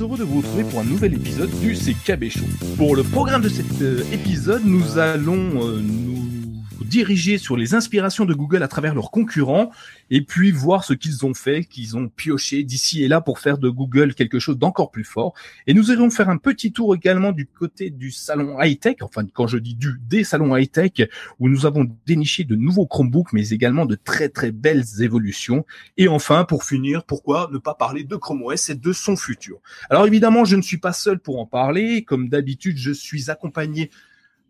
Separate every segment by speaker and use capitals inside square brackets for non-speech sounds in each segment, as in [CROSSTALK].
Speaker 1: heureux de vous retrouver pour un nouvel épisode du CKB Show. Pour le programme de cet euh, épisode, nous allons euh, diriger sur les inspirations de Google à travers leurs concurrents et puis voir ce qu'ils ont fait, qu'ils ont pioché d'ici et là pour faire de Google quelque chose d'encore plus fort. Et nous allons faire un petit tour également du côté du salon high-tech, enfin quand je dis du, des salons high-tech, où nous avons déniché de nouveaux Chromebooks, mais également de très très belles évolutions. Et enfin, pour finir, pourquoi ne pas parler de Chrome OS et de son futur? Alors évidemment, je ne suis pas seul pour en parler. Comme d'habitude, je suis accompagné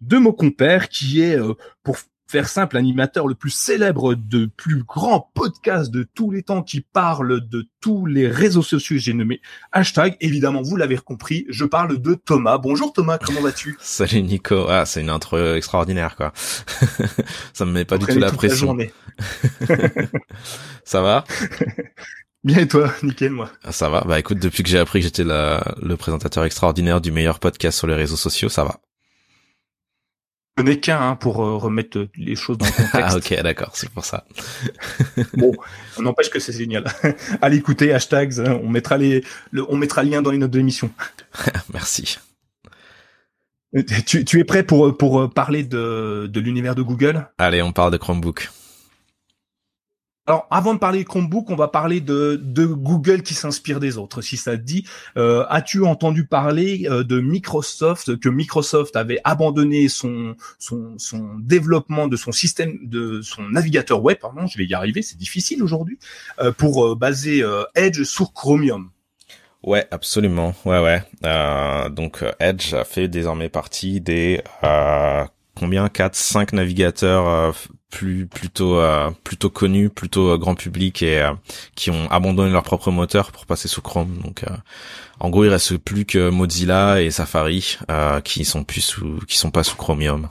Speaker 1: de mon compère qui est, euh, pour faire simple, l'animateur le plus célèbre de plus grand podcast de tous les temps qui parle de tous les réseaux sociaux, j'ai nommé hashtag. Évidemment, vous l'avez compris, je parle de Thomas. Bonjour Thomas, comment vas-tu [LAUGHS]
Speaker 2: Salut Nico. Ah, c'est une intro extraordinaire, quoi. [LAUGHS] Ça me met pas du tout la pression. [LAUGHS] Ça va?
Speaker 1: Bien et toi, nickel moi.
Speaker 2: Ah, ça va. Bah écoute, depuis que j'ai appris que j'étais le présentateur extraordinaire du meilleur podcast sur les réseaux sociaux, ça va.
Speaker 1: Je n'ai qu'un hein, pour euh, remettre les choses dans le [LAUGHS] contexte.
Speaker 2: ah ok, d'accord, c'est pour ça. [LAUGHS]
Speaker 1: bon, on n'empêche que c'est génial. [LAUGHS] Allez écouter hashtags, hein, on mettra les, le, on mettra le lien dans les notes de l'émission.
Speaker 2: Merci.
Speaker 1: Tu, tu, es prêt pour pour parler de de l'univers de Google?
Speaker 2: Allez, on parle de Chromebook.
Speaker 1: Alors, avant de parler Chromebook, on va parler de, de Google qui s'inspire des autres. Si ça te dit, euh, as-tu entendu parler euh, de Microsoft que Microsoft avait abandonné son, son, son développement de son système de son navigateur web, pardon, je vais y arriver, c'est difficile aujourd'hui, euh, pour baser Edge sur Chromium?
Speaker 2: Ouais, absolument. Ouais, ouais. donc Edge fait désormais partie des combien? 4 5 navigateurs plus plutôt euh, plutôt connus, plutôt euh, grand public et euh, qui ont abandonné leur propre moteur pour passer sous Chrome. Donc en gros, il reste plus que Mozilla et Safari qui sont plus sous qui sont pas sous Chromium.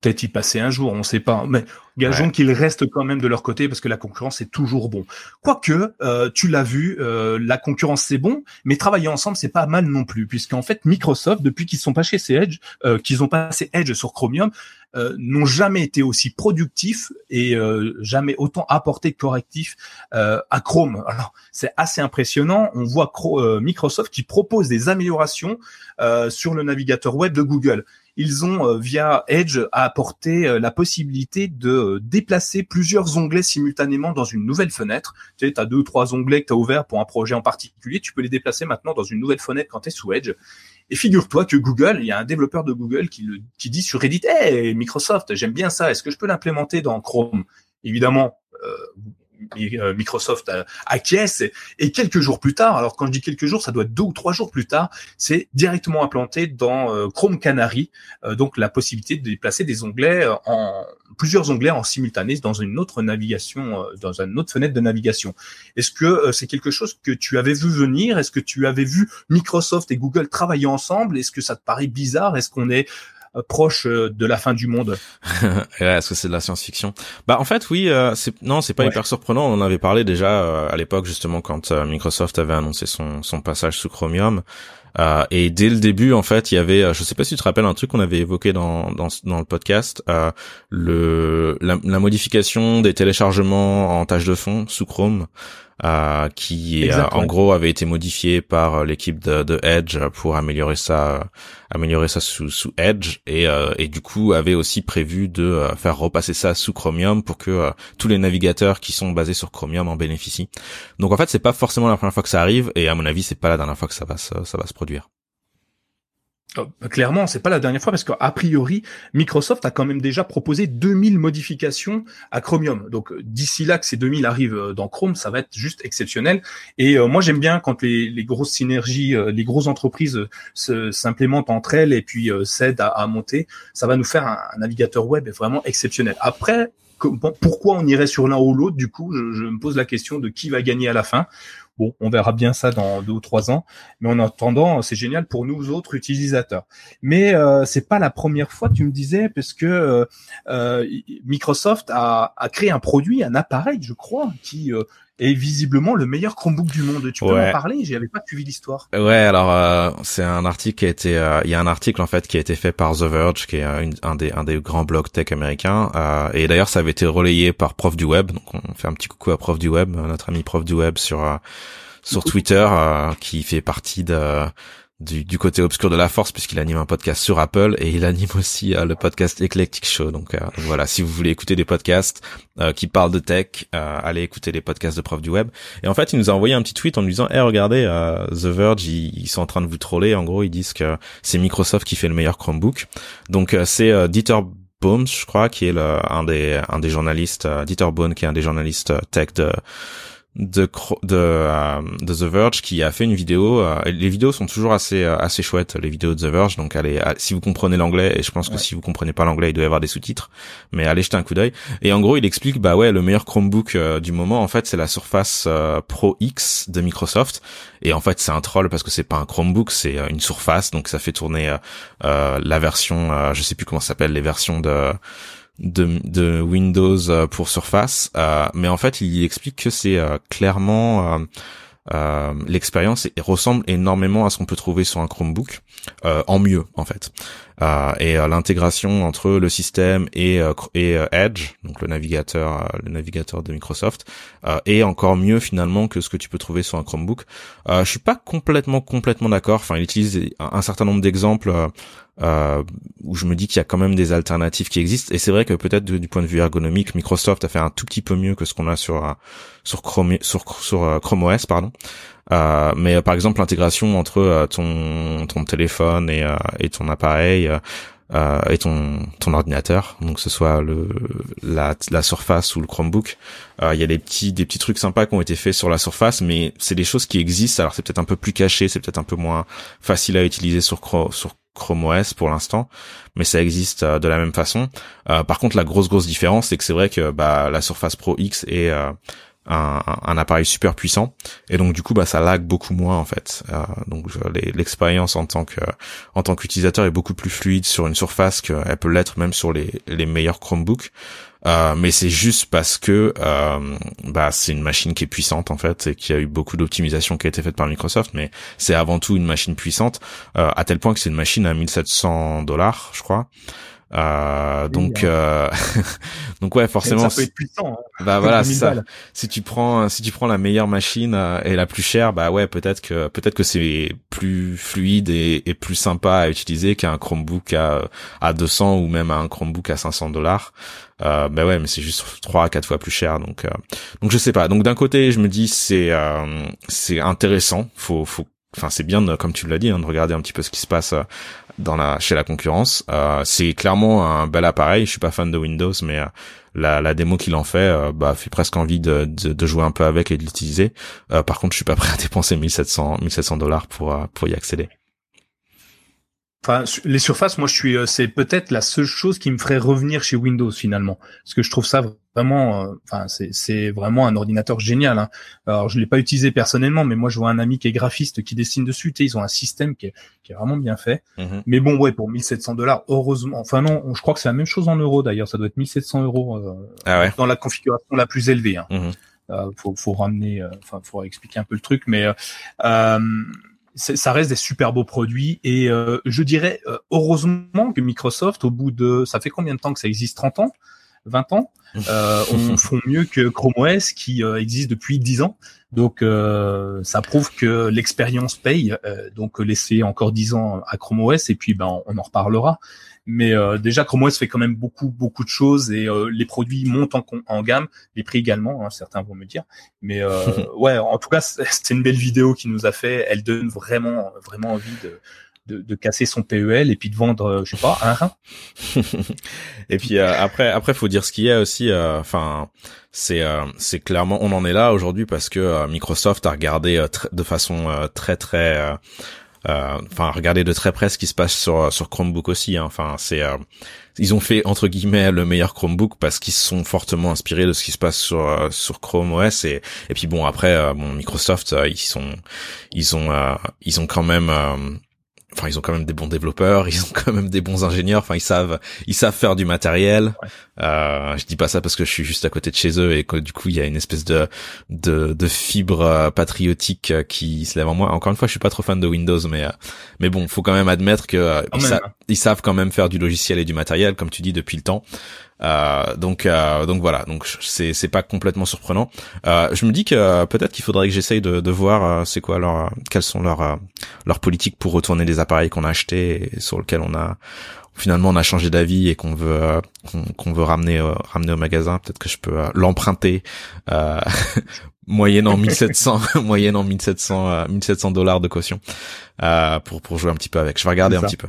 Speaker 1: Peut-être y passer un jour, on sait pas. Mais Gageons qu'ils restent quand même de leur côté parce que la concurrence est toujours bon. Quoique, euh, tu l'as vu, euh, la concurrence c'est bon, mais travailler ensemble c'est pas mal non plus, puisqu'en fait Microsoft, depuis qu'ils sont passés Edge, euh, qu'ils ont passé Edge sur Chromium, euh, n'ont jamais été aussi productifs et euh, jamais autant apporté de correctifs euh, à Chrome. Alors c'est assez impressionnant. On voit Microsoft qui propose des améliorations sur le navigateur web de Google ils ont via Edge apporté la possibilité de déplacer plusieurs onglets simultanément dans une nouvelle fenêtre. Tu sais, as deux ou trois onglets que tu as ouverts pour un projet en particulier, tu peux les déplacer maintenant dans une nouvelle fenêtre quand tu es sous Edge. Et figure-toi que Google, il y a un développeur de Google qui, le, qui dit sur Reddit, hey, Microsoft, j'aime bien ça, est-ce que je peux l'implémenter dans Chrome? Évidemment, euh, euh, Microsoft acquiesce. Et, quelques jours plus tard, alors quand je dis quelques jours, ça doit être deux ou trois jours plus tard, c'est directement implanté dans euh, Chrome Canary, euh, donc la possibilité de déplacer des onglets en plusieurs onglets en simultané dans une autre navigation, dans une autre fenêtre de navigation. Est-ce que c'est quelque chose que tu avais vu venir? Est-ce que tu avais vu Microsoft et Google travailler ensemble? Est-ce que ça te paraît bizarre? Est-ce qu'on est euh, proche euh, de la fin du monde. [LAUGHS]
Speaker 2: Est-ce que c'est de la science-fiction Bah en fait oui, euh, c'est non, c'est pas hyper surprenant. On en avait parlé déjà à l'époque justement quand Microsoft avait annoncé son son passage sous Chromium. Euh, et dès le début, en fait, il y avait, je sais pas si tu te rappelles un truc qu'on avait évoqué dans dans, dans le podcast, euh, le la, la, modification des téléchargements en tâche de fond sous Chrome euh, qui en gros avait été modifié par euh, l'équipe de, de, Edge pour améliorer ça, améliorer ça sous, sous Edge. Et, euh, et du coup avait aussi prévu de euh, faire repasser ça sous Chromium pour que tous les navigateurs qui sont basés sur Chromium en bénéficient. Donc en fait c'est pas forcément la première fois que ça arrive. Et à mon avis c'est pas la dernière fois que ça va ça va se produire.
Speaker 1: Oh, clairement, c'est pas la dernière fois parce qu'a priori, Microsoft a quand même déjà proposé 2000 modifications à Chromium. Donc d'ici là que ces 2000 arrivent euh, dans Chrome, ça va être juste exceptionnel. Et euh, moi j'aime bien quand les, grosses synergies, euh, les grosses entreprises s'implémentent entre elles et puis s'aident à, monter. Ça va nous faire un, navigateur web vraiment exceptionnel. Après, pourquoi on irait sur l'un ou l'autre? Du coup, je, me pose la question de qui va gagner à la fin. Bon, on verra bien ça dans deux ou trois ans, mais en attendant, c'est génial pour nous autres utilisateurs. Mais euh, c'est pas la première fois, tu me disais, parce que euh, euh, Microsoft a, a, créé un produit, un appareil, je crois, qui euh, est visiblement le meilleur Chromebook du monde. Tu peux en parler? J'avais pas suivi l'histoire.
Speaker 2: Ouais, alors euh, c'est un article qui a été, euh, il y a un article en fait qui a été fait par The Verge, qui est un des un des grands blogs tech américains, euh, et d'ailleurs ça avait été relayé par Prof du Web. Donc on fait un petit coucou à Prof du Web, notre ami Prof du Web sur sur Twitter, qui fait partie de du, du, côté obscur de la force puisqu'il anime un podcast sur Apple et il anime aussi euh, le podcast Eclectic Show. Donc, euh, voilà, si vous voulez écouter des podcasts euh, qui parlent de tech, allez écouter les podcasts de profs du web. Et en fait, il nous a envoyé un petit tweet en nous disant "Eh, regardez, The Verge, ils, sont en train de vous troller. En gros, ils disent que c'est Microsoft qui fait le meilleur Chromebook. Donc c'est Dieter Bohms, je crois, qui est le, un des un des journalistes, Dieter Bohn, qui est un des journalistes tech de de de, euh, de The Verge qui a fait une vidéo. Euh, les vidéos sont toujours assez euh, assez chouettes, les vidéos de The Verge. Donc allez, si vous comprenez l'anglais, et je pense que si vous comprenez pas l'anglais, il doit y avoir des sous-titres. Mais allez jeter un coup d'œil. Et en gros, il explique bah ouais, le meilleur Chromebook du moment, en fait, c'est la Surface Pro X de Microsoft. Et en fait, c'est un troll parce que c'est pas un Chromebook, c'est une Surface, donc ça fait tourner la version, je sais plus comment ça s'appelle, les versions de de, Windows euh, pour Surface, euh, mais en fait il explique que c'est euh, clairement euh, l'expérience ressemble énormément à ce qu'on peut trouver sur un Chromebook, en mieux en fait. Euh, et l'intégration entre le système et, et Edge, donc le navigateur, le navigateur de Microsoft, est encore mieux finalement que ce que tu peux trouver sur un Chromebook. je suis pas complètement complètement d'accord. Enfin, il utilise un certain nombre d'exemples euh, où je me dis qu'il y a quand même des alternatives qui existent. Et c'est vrai que peut-être du point de vue ergonomique, Microsoft a fait un tout petit peu mieux que ce qu'on a sur euh, sur Chrome sur, euh, Chrome OS, pardon. Euh, mais par exemple l'intégration entre ton ton téléphone et, et ton appareil et ton ton ordinateur, donc que ce soit le la, la Surface ou le Chromebook, il y a des petits des petits trucs sympas qui ont été faits sur la Surface, mais c'est des choses qui existent. Alors c'est peut-être un peu plus caché, c'est peut-être un peu moins facile à utiliser sur sur Chrome OS pour l'instant, mais ça existe euh, de la même façon. Euh, par contre, la grosse grosse différence, c'est que c'est vrai que bah, la Surface Pro X est euh, un, un, appareil super puissant et donc du coup bah ça lag beaucoup moins en fait. donc l'expérience en tant que en tant qu'utilisateur est beaucoup plus fluide sur une surface qu'elle peut l'être même sur les les meilleurs Chromebooks. Euh, mais c'est juste parce que euh, bah c'est une machine qui est puissante en fait et qui a eu beaucoup d'optimisation qui a été faite par Microsoft mais c'est avant tout une machine puissante euh, à tel point que c'est une machine à 1700 dollars je crois euh, donc, hein. euh, [LAUGHS] donc ouais, forcément.
Speaker 1: Ça peut être puissant.
Speaker 2: Hein. Bah voilà, ça. Si tu prends, si tu prends la meilleure machine euh, et la plus chère, bah ouais, peut-être que peut-être que c'est plus fluide et, et, plus sympa à utiliser qu'un Chromebook à à 200 ou même un Chromebook à 500 dollars. Euh, bah ouais, mais c'est juste trois à quatre fois plus cher. Donc, euh, donc je sais pas. Donc d'un côté, je me dis c'est c'est intéressant. Faut faut enfin c'est bien comme tu l'as dit hein, de regarder un petit peu ce qui se passe dans la chez la concurrence. Euh, c'est clairement un bel appareil. Je suis pas fan de Windows, mais euh, la, la démo qu'il en fait, euh, bah, fait presque envie de, de, jouer un peu avec et de l'utiliser. Par contre, je suis pas prêt à dépenser 1700 1700 dollars pour pour y accéder.
Speaker 1: Enfin, les surfaces, moi, je suis, c'est peut-être la seule chose qui me ferait revenir chez Windows finalement, parce que je trouve ça vraiment, euh, enfin c'est vraiment un ordinateur génial. Hein. Alors je l'ai pas utilisé personnellement, mais moi je vois un ami qui est graphiste qui dessine dessus. Tu ils ont un système qui est, qui est vraiment bien fait. Mm-hmm. Mais bon ouais, pour 1700 dollars, heureusement. Enfin non, je crois que c'est la même chose en euros d'ailleurs. Ça doit être 1700 euros euh, ah ouais. dans la configuration la plus élevée. Hein. Mm-hmm. euh, faut, faut ramener, euh, enfin faut expliquer un peu le truc, mais euh, ça reste des super beaux produits et je dirais heureusement que Microsoft, au bout de, ça fait combien de temps que ça existe? 30 ans? 20 ans, euh, on [LAUGHS] font mieux que Chrome OS qui euh, existe depuis 10 ans. Donc euh, ça prouve que l'expérience paye. Euh, donc laisser encore 10 ans à Chrome OS et puis ben on en reparlera. Mais euh, déjà Chrome OS fait quand même beaucoup beaucoup de choses et les produits montent en, en, gamme, les prix également. Hein, certains vont me dire. Mais [LAUGHS] ouais, en tout cas c'était une belle vidéo qui nous a fait. Elle donne vraiment vraiment envie de de, de, casser son PEL et puis de vendre, euh, je sais pas, un [LAUGHS]
Speaker 2: et puis euh, après, après, faut dire ce qu'il y a aussi. Euh, enfin, c'est c'est clairement, on en est là aujourd'hui parce que Microsoft a regardé de façon très très, enfin, regardé de très près ce qui se passe sur sur Chromebook aussi. Hein. Enfin, c'est ils ont fait entre guillemets le meilleur Chromebook parce qu'ils sont fortement inspirés de ce qui se passe sur sur Chrome OS et et puis bon après bon Microsoft ils sont ils ont ils ont quand même enfin ils ont quand même des bons développeurs, [LAUGHS] ils ont quand même des bons ingénieurs, enfin ils savent ils savent faire du matériel. Euh, je dis pas ça parce que je suis juste à côté de chez eux et que du coup il y a une espèce de de, de fibre euh, patriotique euh, qui se lève en moi. Encore une fois, je suis pas trop fan de Windows mais euh, mais bon, faut quand même admettre que ils, savent quand même faire du logiciel et du matériel comme tu dis depuis le temps. Euh, donc euh, donc voilà, donc c'est c'est pas complètement surprenant. Euh, je me dis que peut-être qu'il faudrait que j'essaye de, de voir c'est quoi leur quelles sont leurs leurs politiques pour retourner les appareils qu'on a achetés et sur lesquels on a finalement on a changé d'avis et qu'on veut qu'on veut ramener ramener au magasin. Peut-être que je peux l'emprunter [LAUGHS] moyennant [LAUGHS] 1700 [LAUGHS] moyennant 1700 1700 dollars de caution pour pour jouer un petit peu avec. Je vais regarder un petit peu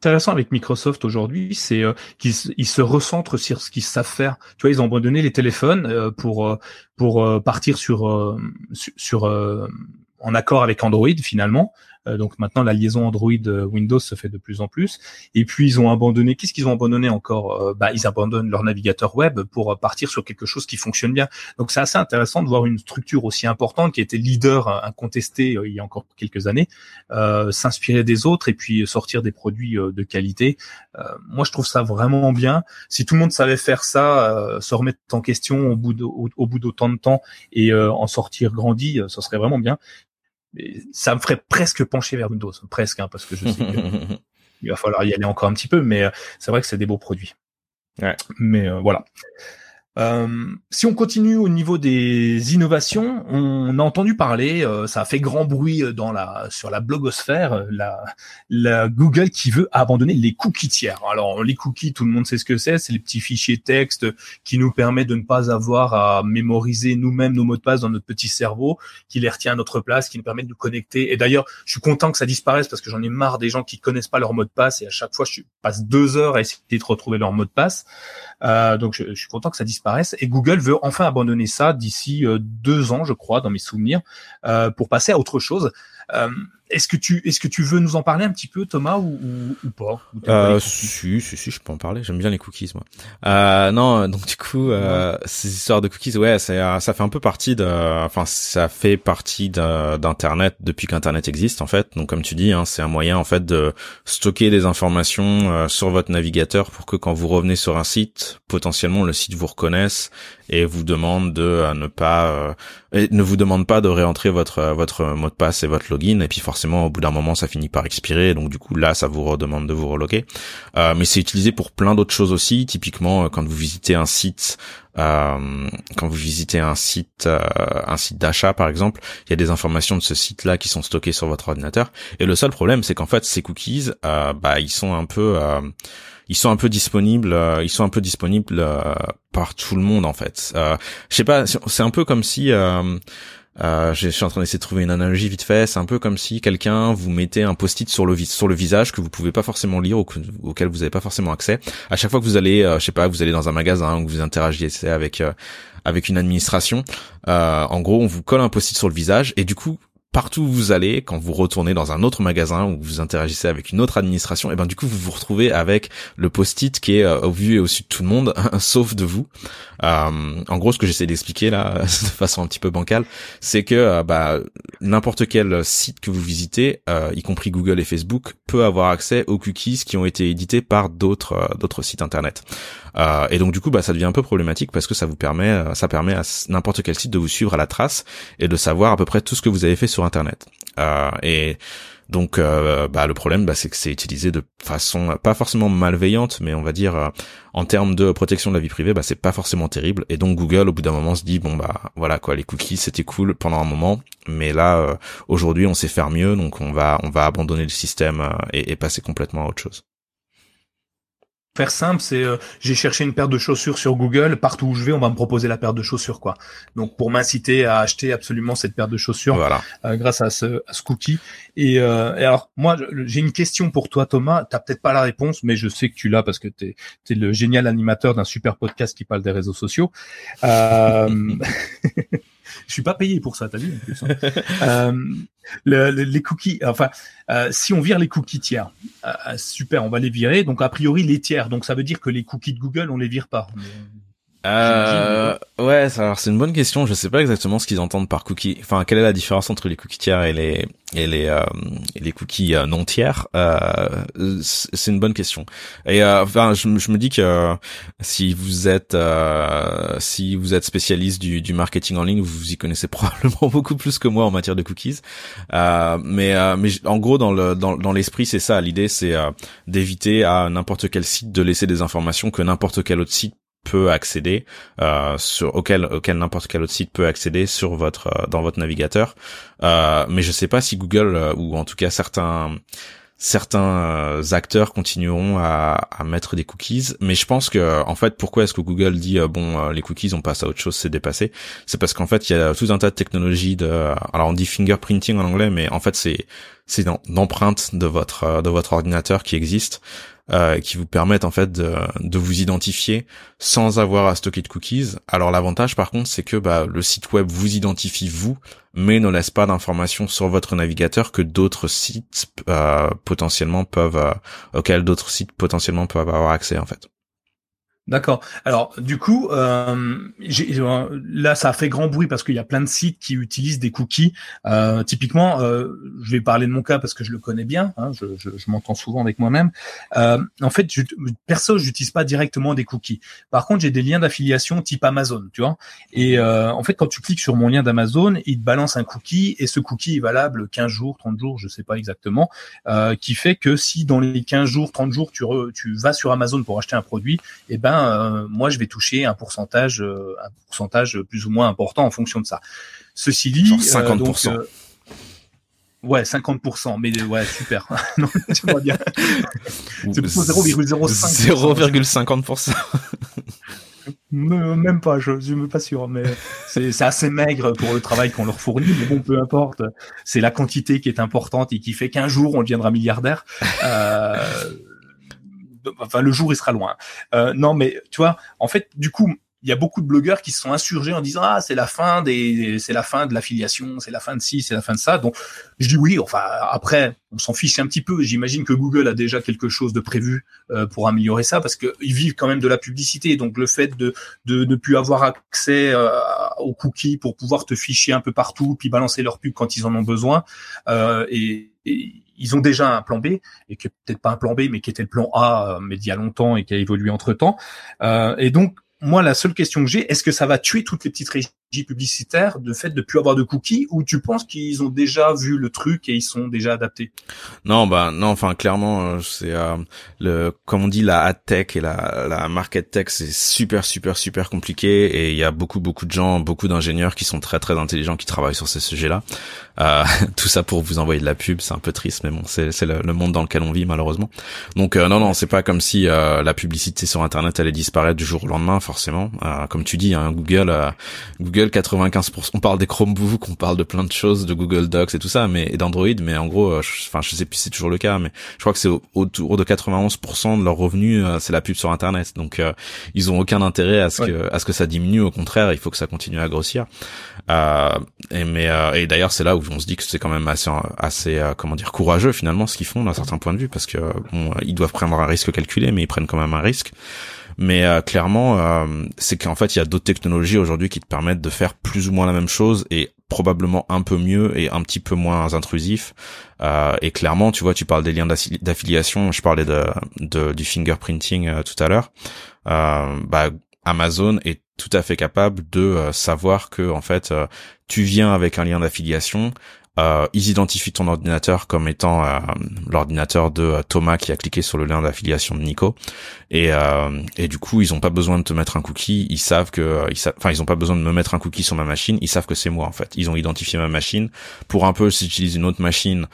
Speaker 1: intéressant avec Microsoft aujourd'hui, c'est euh, qu'ils se recentrent sur ce qu'ils savent faire. Tu vois, ils ont abandonné les téléphones euh, pour euh, pour partir sur sur, en accord avec Android finalement. Euh, donc maintenant, la liaison Android-Windows se fait de plus en plus. Et puis ils ont abandonné. Qu'est-ce qu'ils ont abandonné encore? Euh, Bah, ils abandonnent leur navigateur web pour partir sur quelque chose qui fonctionne bien. Donc c'est assez intéressant de voir une structure aussi importante qui était leader incontesté euh, il y a encore quelques années, euh, s'inspirer des autres et puis sortir des produits de qualité. Euh, moi, je trouve ça vraiment bien. Si tout le monde savait faire ça, se remettre en question au bout de, au, bout d'autant de temps et en sortir grandi, ça serait vraiment bien ça me ferait presque pencher vers Windows, presque, hein, parce que je sais qu'il [LAUGHS] va falloir y aller encore un petit peu, mais euh, c'est vrai que c'est des beaux produits. Ouais. Mais euh, voilà. Euh, si on continue au niveau des innovations, on a entendu parler, euh, ça a fait grand bruit dans la sur la blogosphère, euh, la, la Google qui veut abandonner les cookies tiers. Alors les cookies, tout le monde sait ce que c'est, c'est les petits fichiers texte qui nous permettent de ne pas avoir à mémoriser nous-mêmes nos mots de passe dans notre petit cerveau, qui les retient à notre place, qui nous permettent de nous connecter. Et d'ailleurs, je suis content que ça disparaisse parce que j'en ai marre des gens qui connaissent pas leur mot de passe et à chaque fois je passe deux heures à essayer de retrouver leur mot de passe. Euh, donc je, suis content que ça disparaisse. Et Google veut enfin abandonner ça d'ici euh, deux ans, je crois, dans mes souvenirs, euh, pour passer à autre chose. Euh, est-ce que tu est-ce que tu veux nous en parler un petit peu, Thomas, ou, ou, pas?
Speaker 2: Euh, Si, si, si, je peux en parler. J'aime bien les cookies, moi. Euh, non, donc du coup, euh, ces histoires de cookies, ouais, ça, ça fait un peu partie de, enfin, ça fait partie d'Internet depuis qu'Internet existe, en fait. Donc, comme tu dis, hein, c'est un moyen, en fait, de stocker des informations euh, sur votre navigateur pour que quand vous revenez sur un site, potentiellement le site vous reconnaisse et vous demande de euh, ne pas, euh, ne vous demande pas de réentrer votre votre mot de passe et votre login. Et puis forcément au bout d'un moment, ça finit par expirer. Donc du coup, là, ça vous redemande de vous reloguer. Euh, mais c'est utilisé pour plein d'autres choses aussi. Typiquement, euh, quand vous visitez un site, euh, quand vous visitez un site, un site d'achat par exemple, il y a des informations de ce site-là qui sont stockées sur votre ordinateur. Et le seul problème, c'est qu'en fait, ces cookies, bah, ils sont un peu ils sont un peu disponibles ils sont un peu disponibles par tout le monde en fait euh, je sais pas c'est un peu comme si euh, je suis en train d'essayer de trouver une analogie vite fait. C'est un peu comme si quelqu'un vous mettait un post-it sur le visage que vous pouvez pas forcément lire ou auquel vous n'avez pas forcément accès. À chaque fois que vous allez, euh, je sais pas, vous allez dans un magasin ou que vous interagissez avec euh, avec une administration, euh, en gros, on vous colle un post-it sur le visage et du coup, partout où vous allez, quand vous retournez dans un autre magasin ou vous interagissez avec une autre administration, et ben du coup vous vous retrouvez avec le post-it qui est euh, au vu et au dessus de tout le monde, [LAUGHS] sauf de vous. Euh, en gros, ce que j'essaie d'expliquer là, [LAUGHS] de façon un petit peu bancale, c'est que euh, bah, n'importe quel site que vous visitez, y compris Google et Facebook, peut avoir accès aux cookies qui ont été édités par d'autres sites internet. Et donc du coup, bah, ça devient un peu problématique parce que ça vous permet, ça permet à n'importe quel site de vous suivre à la trace et de savoir à peu près tout ce que vous avez fait sur Internet. Euh, et donc, euh, bah, le problème, bah, c'est que c'est utilisé de façon pas forcément malveillante, mais on va dire euh, en termes de protection de la vie privée, bah, c'est pas forcément terrible. Et donc Google, au bout d'un moment, se dit bon bah voilà quoi, les cookies c'était cool pendant un moment, mais là aujourd'hui on sait faire mieux, donc on va on va abandonner le système et passer complètement à autre chose
Speaker 1: faire simple, c'est euh, j'ai cherché une paire de chaussures sur Google, partout où je vais, on va me proposer la paire de chaussures quoi. Donc pour m'inciter à acheter absolument cette paire de chaussures voilà. Euh, grâce à ce, à ce cookie. Et, euh, et, alors moi j'ai une question pour toi Thomas, t'as peut-être pas la réponse, mais je sais que tu l'as parce que t'es es le génial animateur d'un super podcast qui parle des réseaux sociaux. [LAUGHS] Je suis pas payé pour ça, t'as vu en hein. [LAUGHS] euh, le, les cookies, enfin, euh, si on vire les cookies tiers, euh, super, on va les virer. Donc a priori les tiers, donc ça veut dire que les cookies de Google, on les vire pas.
Speaker 2: Euh, ouais, alors c'est une bonne question. Je sais pas exactement ce qu'ils entendent par cookie. Enfin, quelle est la différence entre les cookies tiers et les et les euh, les cookies euh, non tiers? Euh, C'est une bonne question. Et enfin, je, je, me dis que si vous êtes si vous êtes spécialiste du, du marketing en ligne, vous y connaissez [LAUGHS] probablement beaucoup plus que moi en matière de cookies. mais mais en gros, dans le dans, dans l'esprit, c'est ça. L'idée, c'est d'éviter à n'importe quel site de laisser des informations que n'importe quel autre site peut accéder euh, sur auquel auquel n'importe quel autre site peut accéder sur votre euh, dans votre navigateur. Euh, mais je sais pas si Google euh, ou en tout cas certains certains euh, acteurs continueront à, à, mettre des cookies. Mais je pense que en fait pourquoi est-ce que Google dit bon les cookies on passe à autre chose c'est dépassé? C'est parce qu'en fait il y a tout un tas de technologies de alors on dit fingerprinting en anglais mais en fait c'est c'est d'empreintes de votre de votre ordinateur qui existe euh, qui vous permettent en fait de, vous identifier sans avoir à stocker de cookies. Alors l'avantage par contre c'est que bah, le site web vous identifie vous, mais ne laisse pas d'informations sur votre navigateur que d'autres sites euh, potentiellement peuvent euh, auxquels d'autres sites potentiellement peuvent avoir accès en fait.
Speaker 1: D'accord. Alors du coup, euh, là ça a fait grand bruit parce qu'il y a plein de sites qui utilisent des cookies. Euh, typiquement, euh, je vais parler de mon cas parce que je le connais bien. Hein, je, je, je m'entends souvent avec moi-même. Euh, en fait, je, perso, j'utilise pas directement des cookies. Par contre, j'ai des liens d'affiliation type Amazon, tu vois. Et euh, en fait, quand tu cliques sur mon lien d'Amazon, il te balance un cookie et ce cookie est valable 15 jours, 30 jours, je sais pas exactement, euh, qui fait que si dans les 15 jours, 30 jours, tu, tu vas sur Amazon pour acheter un produit, eh ben euh, moi je vais toucher un pourcentage, euh, un pourcentage plus ou moins important en fonction de ça. Ceci dit,
Speaker 2: 50%.
Speaker 1: Euh, ouais, 50%, mais ouais, super. [LAUGHS] non, tu bien. C'est plutôt 0,05.
Speaker 2: 0,50%.
Speaker 1: Même pas, je, suis même pas sûr, mais c'est assez maigre pour le travail qu'on leur fournit, mais bon, peu importe. C'est la quantité qui est importante et qui fait qu'un jour on deviendra milliardaire. Euh, enfin le jour il sera loin. Euh, non, mais tu vois, en fait, du coup, il y a beaucoup de blogueurs qui se sont insurgés en disant ah c'est la fin des c'est la fin de l'affiliation c'est la fin de ci c'est la fin de ça. Donc je dis oui enfin après on s'en fiche un petit peu. J'imagine que Google a déjà quelque chose de prévu euh, pour améliorer ça parce que ils vivent quand même de la publicité. Donc le fait de de ne plus avoir accès euh, aux cookies pour pouvoir te ficher un peu partout puis balancer leur pub quand ils en ont besoin euh, et, et ils ont déjà un plan B et qui est peut-être pas un plan B mais qui était le plan A euh, mais d'il y a longtemps et qui a évolué entre temps. Euh, et donc moi, la seule question que j'ai, est-ce que ça va tuer toutes les petites régies publicitaires de fait de plus avoir de cookies ou tu penses qu'ils ont déjà vu le truc et ils sont déjà adaptés?
Speaker 2: Non, bah non, enfin clairement, euh, c'est euh, le comme on dit la ad tech et la la market tech, c'est super super super compliqué et il y a beaucoup beaucoup de gens, beaucoup d'ingénieurs qui sont très très intelligents qui travaillent sur ces sujets-là. Euh, [LAUGHS] tout ça pour vous envoyer de la pub, c'est un peu triste, mais bon, c'est c'est le, monde dans lequel on vit malheureusement. Donc euh, non non, c'est pas comme si la publicité sur internet allait disparaître du jour au lendemain forcément. comme tu dis, hein, Google Google 95%. On parle des Chromebooks, on parle de plein de choses, de Google Docs et tout ça, mais et d'Android, mais en gros, euh, enfin, je, sais plus si c'est toujours le cas, mais je crois que c'est autour de 91% de leurs revenus, euh, c'est la pub sur Internet. Donc, euh, ils ont aucun intérêt à ce que à ce que ça diminue. Au contraire, il faut que ça continue à grossir. et mais et d'ailleurs, c'est là où on se dit que c'est quand même assez assez comment dire courageux finalement ce qu'ils font d'un certain point de vue, parce que bon, ils doivent prendre un risque calculé, mais ils prennent quand même un risque. Mais euh, clairement, euh, c'est qu'en fait, il y a d'autres technologies aujourd'hui qui te permettent de faire plus ou moins la même chose et probablement un peu mieux et un petit peu moins intrusif. Euh, et clairement, tu vois, tu parles des liens d'affiliation. Je parlais de, de du fingerprinting tout à l'heure. bah, Amazon est tout à fait capable de savoir que en fait, tu viens avec un lien d'affiliation euh, ils identifient ton ordinateur comme étant euh, l'ordinateur de euh, Thomas qui a cliqué sur le lien d'affiliation de Nico. Et et du coup ils ont pas besoin de te mettre un cookie. Ils savent que ils enfin ils ont pas besoin de me mettre un cookie sur ma machine. Ils savent que c'est moi en fait. Ils ont identifié ma machine. Pour un peu si j'utilise une autre machine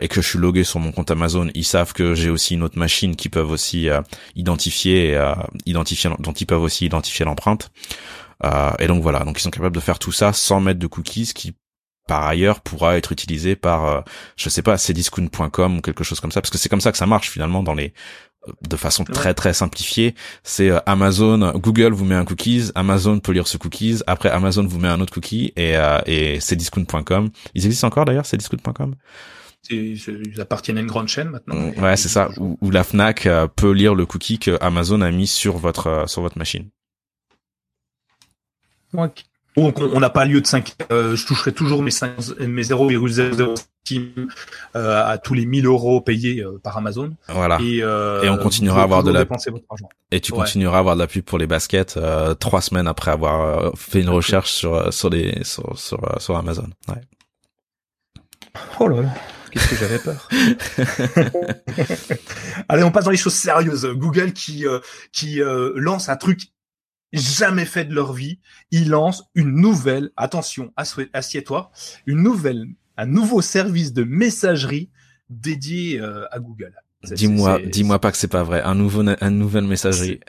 Speaker 2: et que je suis logué sur mon compte Amazon ils savent que j'ai aussi une autre machine qui peuvent aussi identifier identifier dont ils peuvent aussi identifier l'empreinte. Et donc voilà, donc ils sont capables de faire tout ça sans mettre de cookies, ce qui par ailleurs pourra être utilisé par euh, je sais pas cdiscount.com ou quelque chose comme ça parce que c'est comme ça que ça marche finalement dans les euh, de façon très très simplifiée, c'est euh, Amazon, Google vous met un cookies, Amazon peut lire ce cookies, après Amazon vous met un autre cookie et euh, et cdiscount.com. Ils existent encore d'ailleurs cdiscount.com
Speaker 1: ils appartiennent à une grande chaîne maintenant.
Speaker 2: Mm, ouais, c'est ça. Où, la Fnac peut lire le cookie que Amazon a mis sur votre sur votre machine.
Speaker 1: On n'a pas lieu de 5. Euh, je toucherai toujours mes, 5, mes 0,00 euh, à tous les 1000 euros payés euh, par Amazon.
Speaker 2: Voilà. Et, et on continuera à avoir de la. Et tu continueras à avoir de la pub pour les baskets trois semaines après avoir fait une recherche sur sur les sur sur, sur Amazon. Ouais.
Speaker 1: Oh là là. Qu'est-ce que j'avais peur [LAUGHS] [LAUGHS] Allez, on passe dans les choses sérieuses. Google qui qui lance un truc jamais fait de leur vie, ils lancent une nouvelle, attention, assieds-toi, une nouvelle, un nouveau service de messagerie dédié euh, à Google.
Speaker 2: Dis-moi, dis-moi pas que c'est pas vrai. Un nouveau, un nouvelle messagerie.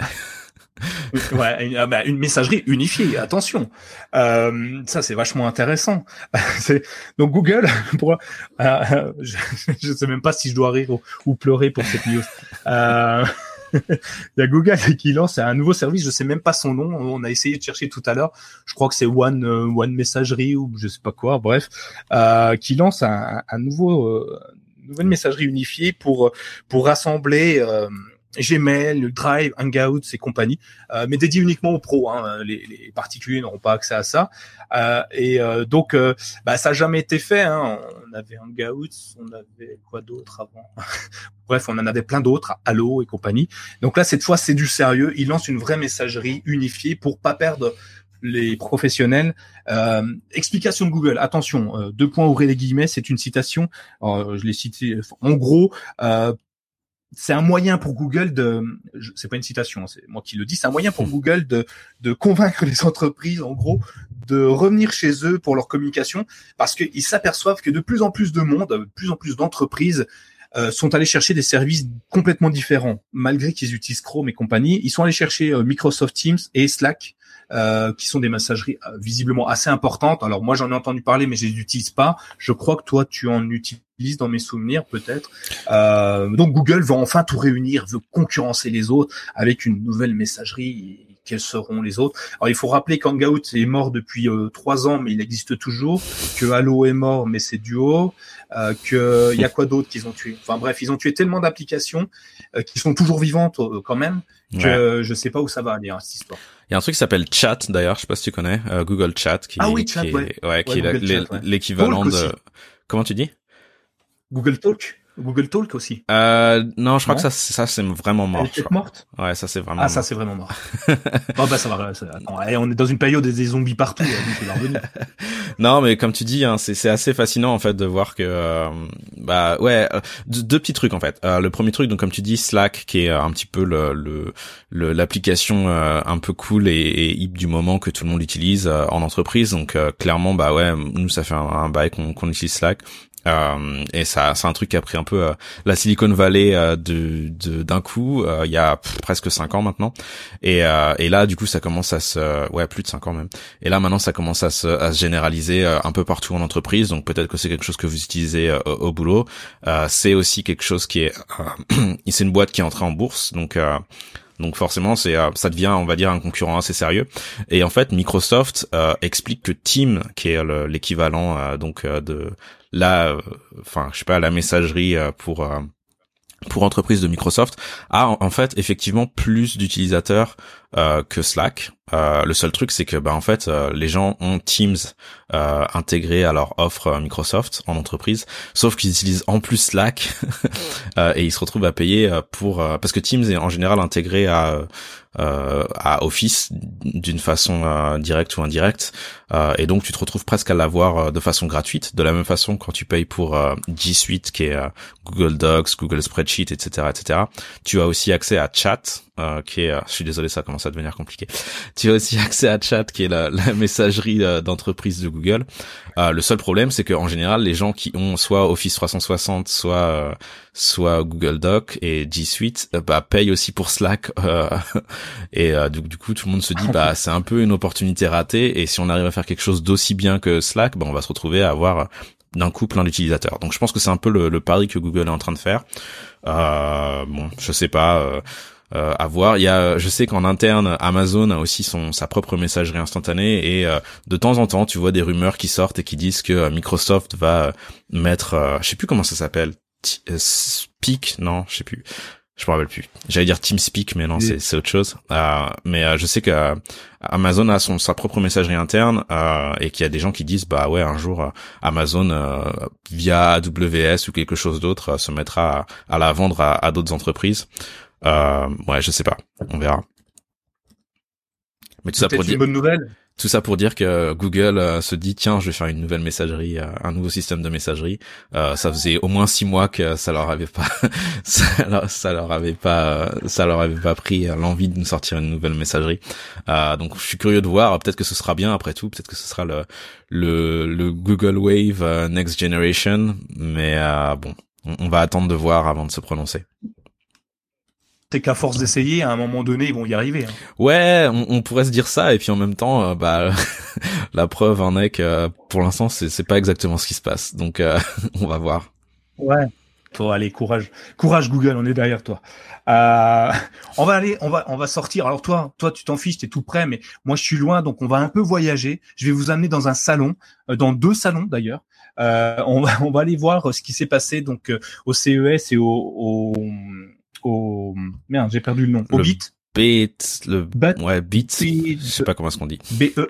Speaker 2: [LAUGHS]
Speaker 1: ouais, une, ah bah, une, messagerie unifiée. Attention, euh, ça c'est vachement intéressant. [LAUGHS] donc Google, [LAUGHS] pour, euh, je, je, sais même pas si je dois rire ou, pleurer pour cette news. [LAUGHS] Il y a Google [LAUGHS] qui lance un nouveau service, je sais même pas son nom. On a essayé de chercher tout à l'heure. Je crois que c'est One euh, One Messagerie ou je sais pas quoi. Bref, euh, qui lance un, un nouveau euh, nouvelle messagerie unifiée pour pour rassembler euh, Gmail, Drive, Hangouts et compagnie, euh, mais dédié uniquement aux pros. Hein. Les, les, particuliers n'auront pas accès à ça. Euh, et euh, donc, euh, bah, ça n'a jamais été fait. Hein. On avait Hangouts, on avait quoi d'autre avant? [LAUGHS] Bref, on en avait plein d'autres, Allo et compagnie. Donc là, cette fois, c'est du sérieux. Ils lancent une vraie messagerie unifiée pour pas perdre les professionnels. Euh, explication de Google. Attention, deux points ouvrez les guillemets. C'est une citation. je l'ai cité. En gros, euh, c'est un moyen pour Google de, c'est pas une citation, c'est moi qui le dis, c'est un moyen pour. [LAUGHS] Google de, de convaincre les entreprises, en gros, de revenir chez eux pour leur communication, parce qu'ils s'aperçoivent que de plus en plus de monde, de plus en plus d'entreprises euh, sont allés chercher des services complètement différents, malgré qu'ils utilisent Chrome et compagnie. Ils sont allés chercher euh, Microsoft Teams et Slack, euh, qui sont des messageries visiblement assez importantes. Alors moi j'en ai entendu parler, mais je les utilise pas. Je crois que toi tu en utilises dans mes souvenirs peut-être. donc Google va enfin tout réunir, veut concurrencer les autres avec une nouvelle messagerie quels seront les autres. Alors il faut rappeler qu'Hangout est mort depuis euh, trois ans, mais il existe toujours. Que Halo est mort, mais c'est Duo. Euh, que il y a quoi d'autre qu'ils ont tué. Enfin bref, ils ont tué tellement d'applications euh, qui sont toujours vivantes euh, quand même que je sais pas où ça va aller hein, cette histoire.
Speaker 2: Il y a un truc qui s'appelle Chat d'ailleurs, je sais pas si tu connais, Google Chat qui,
Speaker 1: ah oui, chat,
Speaker 2: qui
Speaker 1: ouais.
Speaker 2: ouais, qui est l'équivalent de comment tu dis?
Speaker 1: Google Talk? Google Talk aussi.
Speaker 2: Euh, non, je crois que ça, ça c'est vraiment mort.
Speaker 1: Elle est morte?
Speaker 2: Ouais, ça c'est vraiment.
Speaker 1: Ah, ça c'est vraiment mort. [LAUGHS] bon bah ça va. Ça, on est dans une période des zombies partout. donc [LAUGHS]
Speaker 2: non, mais comme tu dis, hein, c'est assez fascinant en fait de voir que euh, bah ouais, euh, deux, petits trucs en fait. Euh, le premier truc, donc comme tu dis, Slack, qui est un petit peu le le l'application un peu cool et, et, hip du moment que tout le monde utilise en entreprise. Donc clairement, bah ouais, nous ça fait un, un bail qu'on qu'on utilise Slack. Euh, et ça, c'est un truc qui a pris un peu euh, la Silicon Valley euh, de d'un coup. Il y a presque cinq ans maintenant. Et, et là, du coup, ça commence à se, ouais, plus de cinq ans même. Et là, maintenant, ça commence à se, à se généraliser un peu partout en entreprise. Donc peut-être que c'est quelque chose que vous utilisez au, au, boulot. c'est aussi quelque chose qui est, [CLEARS THROAT] c'est une boîte qui est entrée en bourse. Donc donc forcément, c'est ça devient, on va dire, un concurrent assez sérieux. Et en fait, Microsoft euh, explique que Team, qui est l'équivalent donc de la, euh, enfin, je sais pas, la messagerie euh, pour euh, pour entreprise de Microsoft a en fait effectivement plus d'utilisateurs que Slack. le seul truc c'est que bah en fait les gens ont Teams intégré à leur offre Microsoft en entreprise, sauf qu'ils utilisent en plus Slack [LAUGHS] et ils se retrouvent à payer pour parce que Teams est en général intégré à euh, à Office d'une façon euh, directe ou indirecte euh, et donc tu te retrouves presque à l'avoir de façon gratuite de la même façon quand tu payes pour G Suite qui est Google Docs, Google Spreadsheet, etc., etc. Tu as aussi accès à Chat qui est, je suis désolé, ça commence à devenir compliqué. Tu as aussi accès à Chat, qui est la, la [LAUGHS] messagerie d'entreprise de Google. Euh, le seul problème, c'est qu'en général, les gens qui ont soit Office 360, soit soit Google Doc et G Suite, bah, payent aussi pour Slack. [LAUGHS] et du, du, coup, tout le monde se dit, bah, c'est un peu une opportunité ratée. Et si on arrive à faire quelque chose d'aussi bien que Slack, bah, on va se retrouver à avoir d'un coup plein d'utilisateurs. Donc je pense que c'est un peu le, le, pari que Google est en train de faire. Euh, bon, je sais pas. Euh, euh, à voir. Il y a, je sais qu'en interne, Amazon a aussi son sa propre messagerie instantanée et euh, de temps en temps, tu vois des rumeurs qui sortent et qui disent que euh, Microsoft va mettre, je sais plus comment ça s'appelle, Speak, non, je sais plus. je me rappelle plus. J'allais dire TeamSpeak, mais non, c'est c'est autre chose. Euh, mais euh, je sais que euh, Amazon a son sa propre messagerie interne euh, et qu'il y a des gens qui disent bah ouais un jour Amazon via AWS ou quelque chose d'autre se mettra à, la vendre à, à d'autres entreprises. Ouais, je sais pas, on verra.
Speaker 1: Mais tout ça pour dire bonne nouvelle.
Speaker 2: Tout ça pour dire que Google euh, se dit tiens je vais faire une nouvelle messagerie, euh, un nouveau système de messagerie. Euh, ça faisait au moins six mois que ça leur avait pas, [LAUGHS] ça, leur, avait pas, ça leur avait pas pris l'envie de nous sortir une nouvelle messagerie. donc je suis curieux de voir. Peut-être que ce sera bien après tout. Peut-être que ce sera le le, le Google Wave Next Generation. Mais bon, on va attendre de voir avant de se prononcer
Speaker 1: c'est qu'à force d'essayer, à un moment donné, ils vont y arriver. Hein.
Speaker 2: Ouais, on, pourrait se dire ça, et puis en même temps, euh, bah, [LAUGHS] la preuve en est que pour l'instant, c'est, pas exactement ce qui se passe. Donc, euh, [LAUGHS] on va voir.
Speaker 1: Ouais. Toi, allez, courage, courage Google, on est derrière toi. Euh, [LAUGHS] on va aller, on va, on va sortir. Alors toi, toi, tu t'en fiches, t'es tout prêt, mais moi, je suis loin, donc on va un peu voyager. Je vais vous amener dans un salon, dans deux salons d'ailleurs. on va, on va aller voir ce qui s'est passé donc au CES et au, au au merde, j'ai perdu le nom. Au Bit.
Speaker 2: Bit, le ouais, Bit, je sais pas comment est-ce qu'on dit.
Speaker 1: B E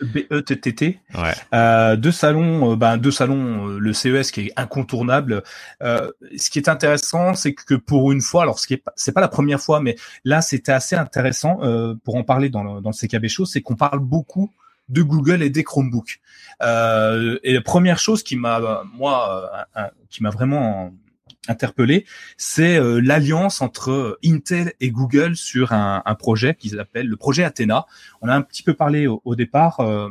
Speaker 1: B E T T T. Ouais. Euh, deux salons, euh, ben deux salons, euh, le CES qui est incontournable. Euh, ce qui est intéressant, c'est que pour une fois, alors ce qui est c'est pas la première fois, mais là c'était assez intéressant euh, pour en parler dans le, dans le CKB Show, c'est qu'on parle beaucoup de Google et des Chromebooks. Euh, et la première chose qui m'a moi qui m'a vraiment interpellé, c'est euh, l'alliance entre Intel et Google sur un, projet qu'ils appellent le projet Athena. On a un petit peu parlé au, départ. Euh,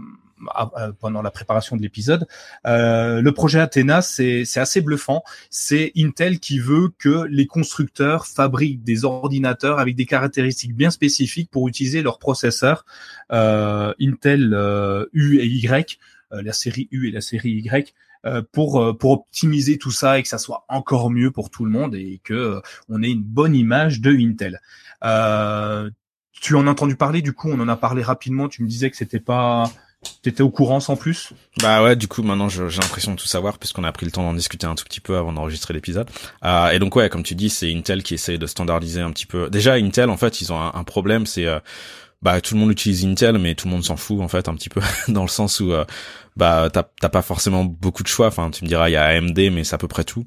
Speaker 1: pendant la préparation de l'épisode. Euh, le projet Athena, c'est assez bluffant. C'est Intel qui veut que les constructeurs fabriquent des ordinateurs avec des caractéristiques bien spécifiques pour utiliser leurs processeurs euh, Intel U et Y, la série U et la série Y, euh, pour euh, pour optimiser tout ça et que ça soit encore mieux pour tout le monde et que euh, on ait une bonne image de Intel. tu en as entendu parler, du coup, on en a parlé rapidement. Tu me disais que c'était pas T'étais au courant sans plus?
Speaker 2: Bah ouais, du coup maintenant j'ai l'impression de tout savoir puisqu'on a pris le temps d'en discuter un tout petit peu avant d'enregistrer l'épisode. Euh, et donc ouais, comme tu dis, c'est Intel qui essaie de standardiser un petit peu. Déjà Intel en fait, ils ont un, problème, c'est bah tout le monde utilise Intel, mais tout le monde s'en fout en fait un petit peu [LAUGHS] dans le sens où bah t'as pas forcément beaucoup de choix. Enfin, tu me diras il y a AMD, mais c'est à peu près tout.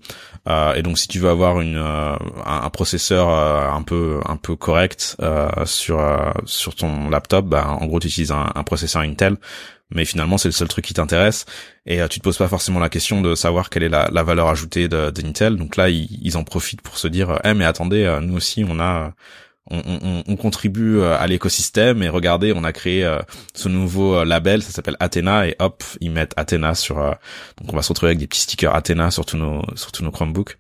Speaker 2: Euh, et donc si tu veux avoir une euh, un, processeur euh, un peu un peu correct euh, sur sur ton laptop, bah en gros tu utilises un, processeur Intel. Mais finalement, c'est le seul truc qui t'intéresse et tu te poses pas forcément la question de savoir quelle est la, valeur ajoutée d'Intel. Donc là, ils, ils, en profitent pour se dire, eh mais attendez, nous aussi, on a on, on, on, contribue euh, à l'écosystème et regardez, on a créé euh, ce nouveau euh, label, ça s'appelle Athena et hop, ils mettent Athena sur. donc on va se retrouver avec des petits stickers Athena sur tous nos sur tous nos Chromebooks.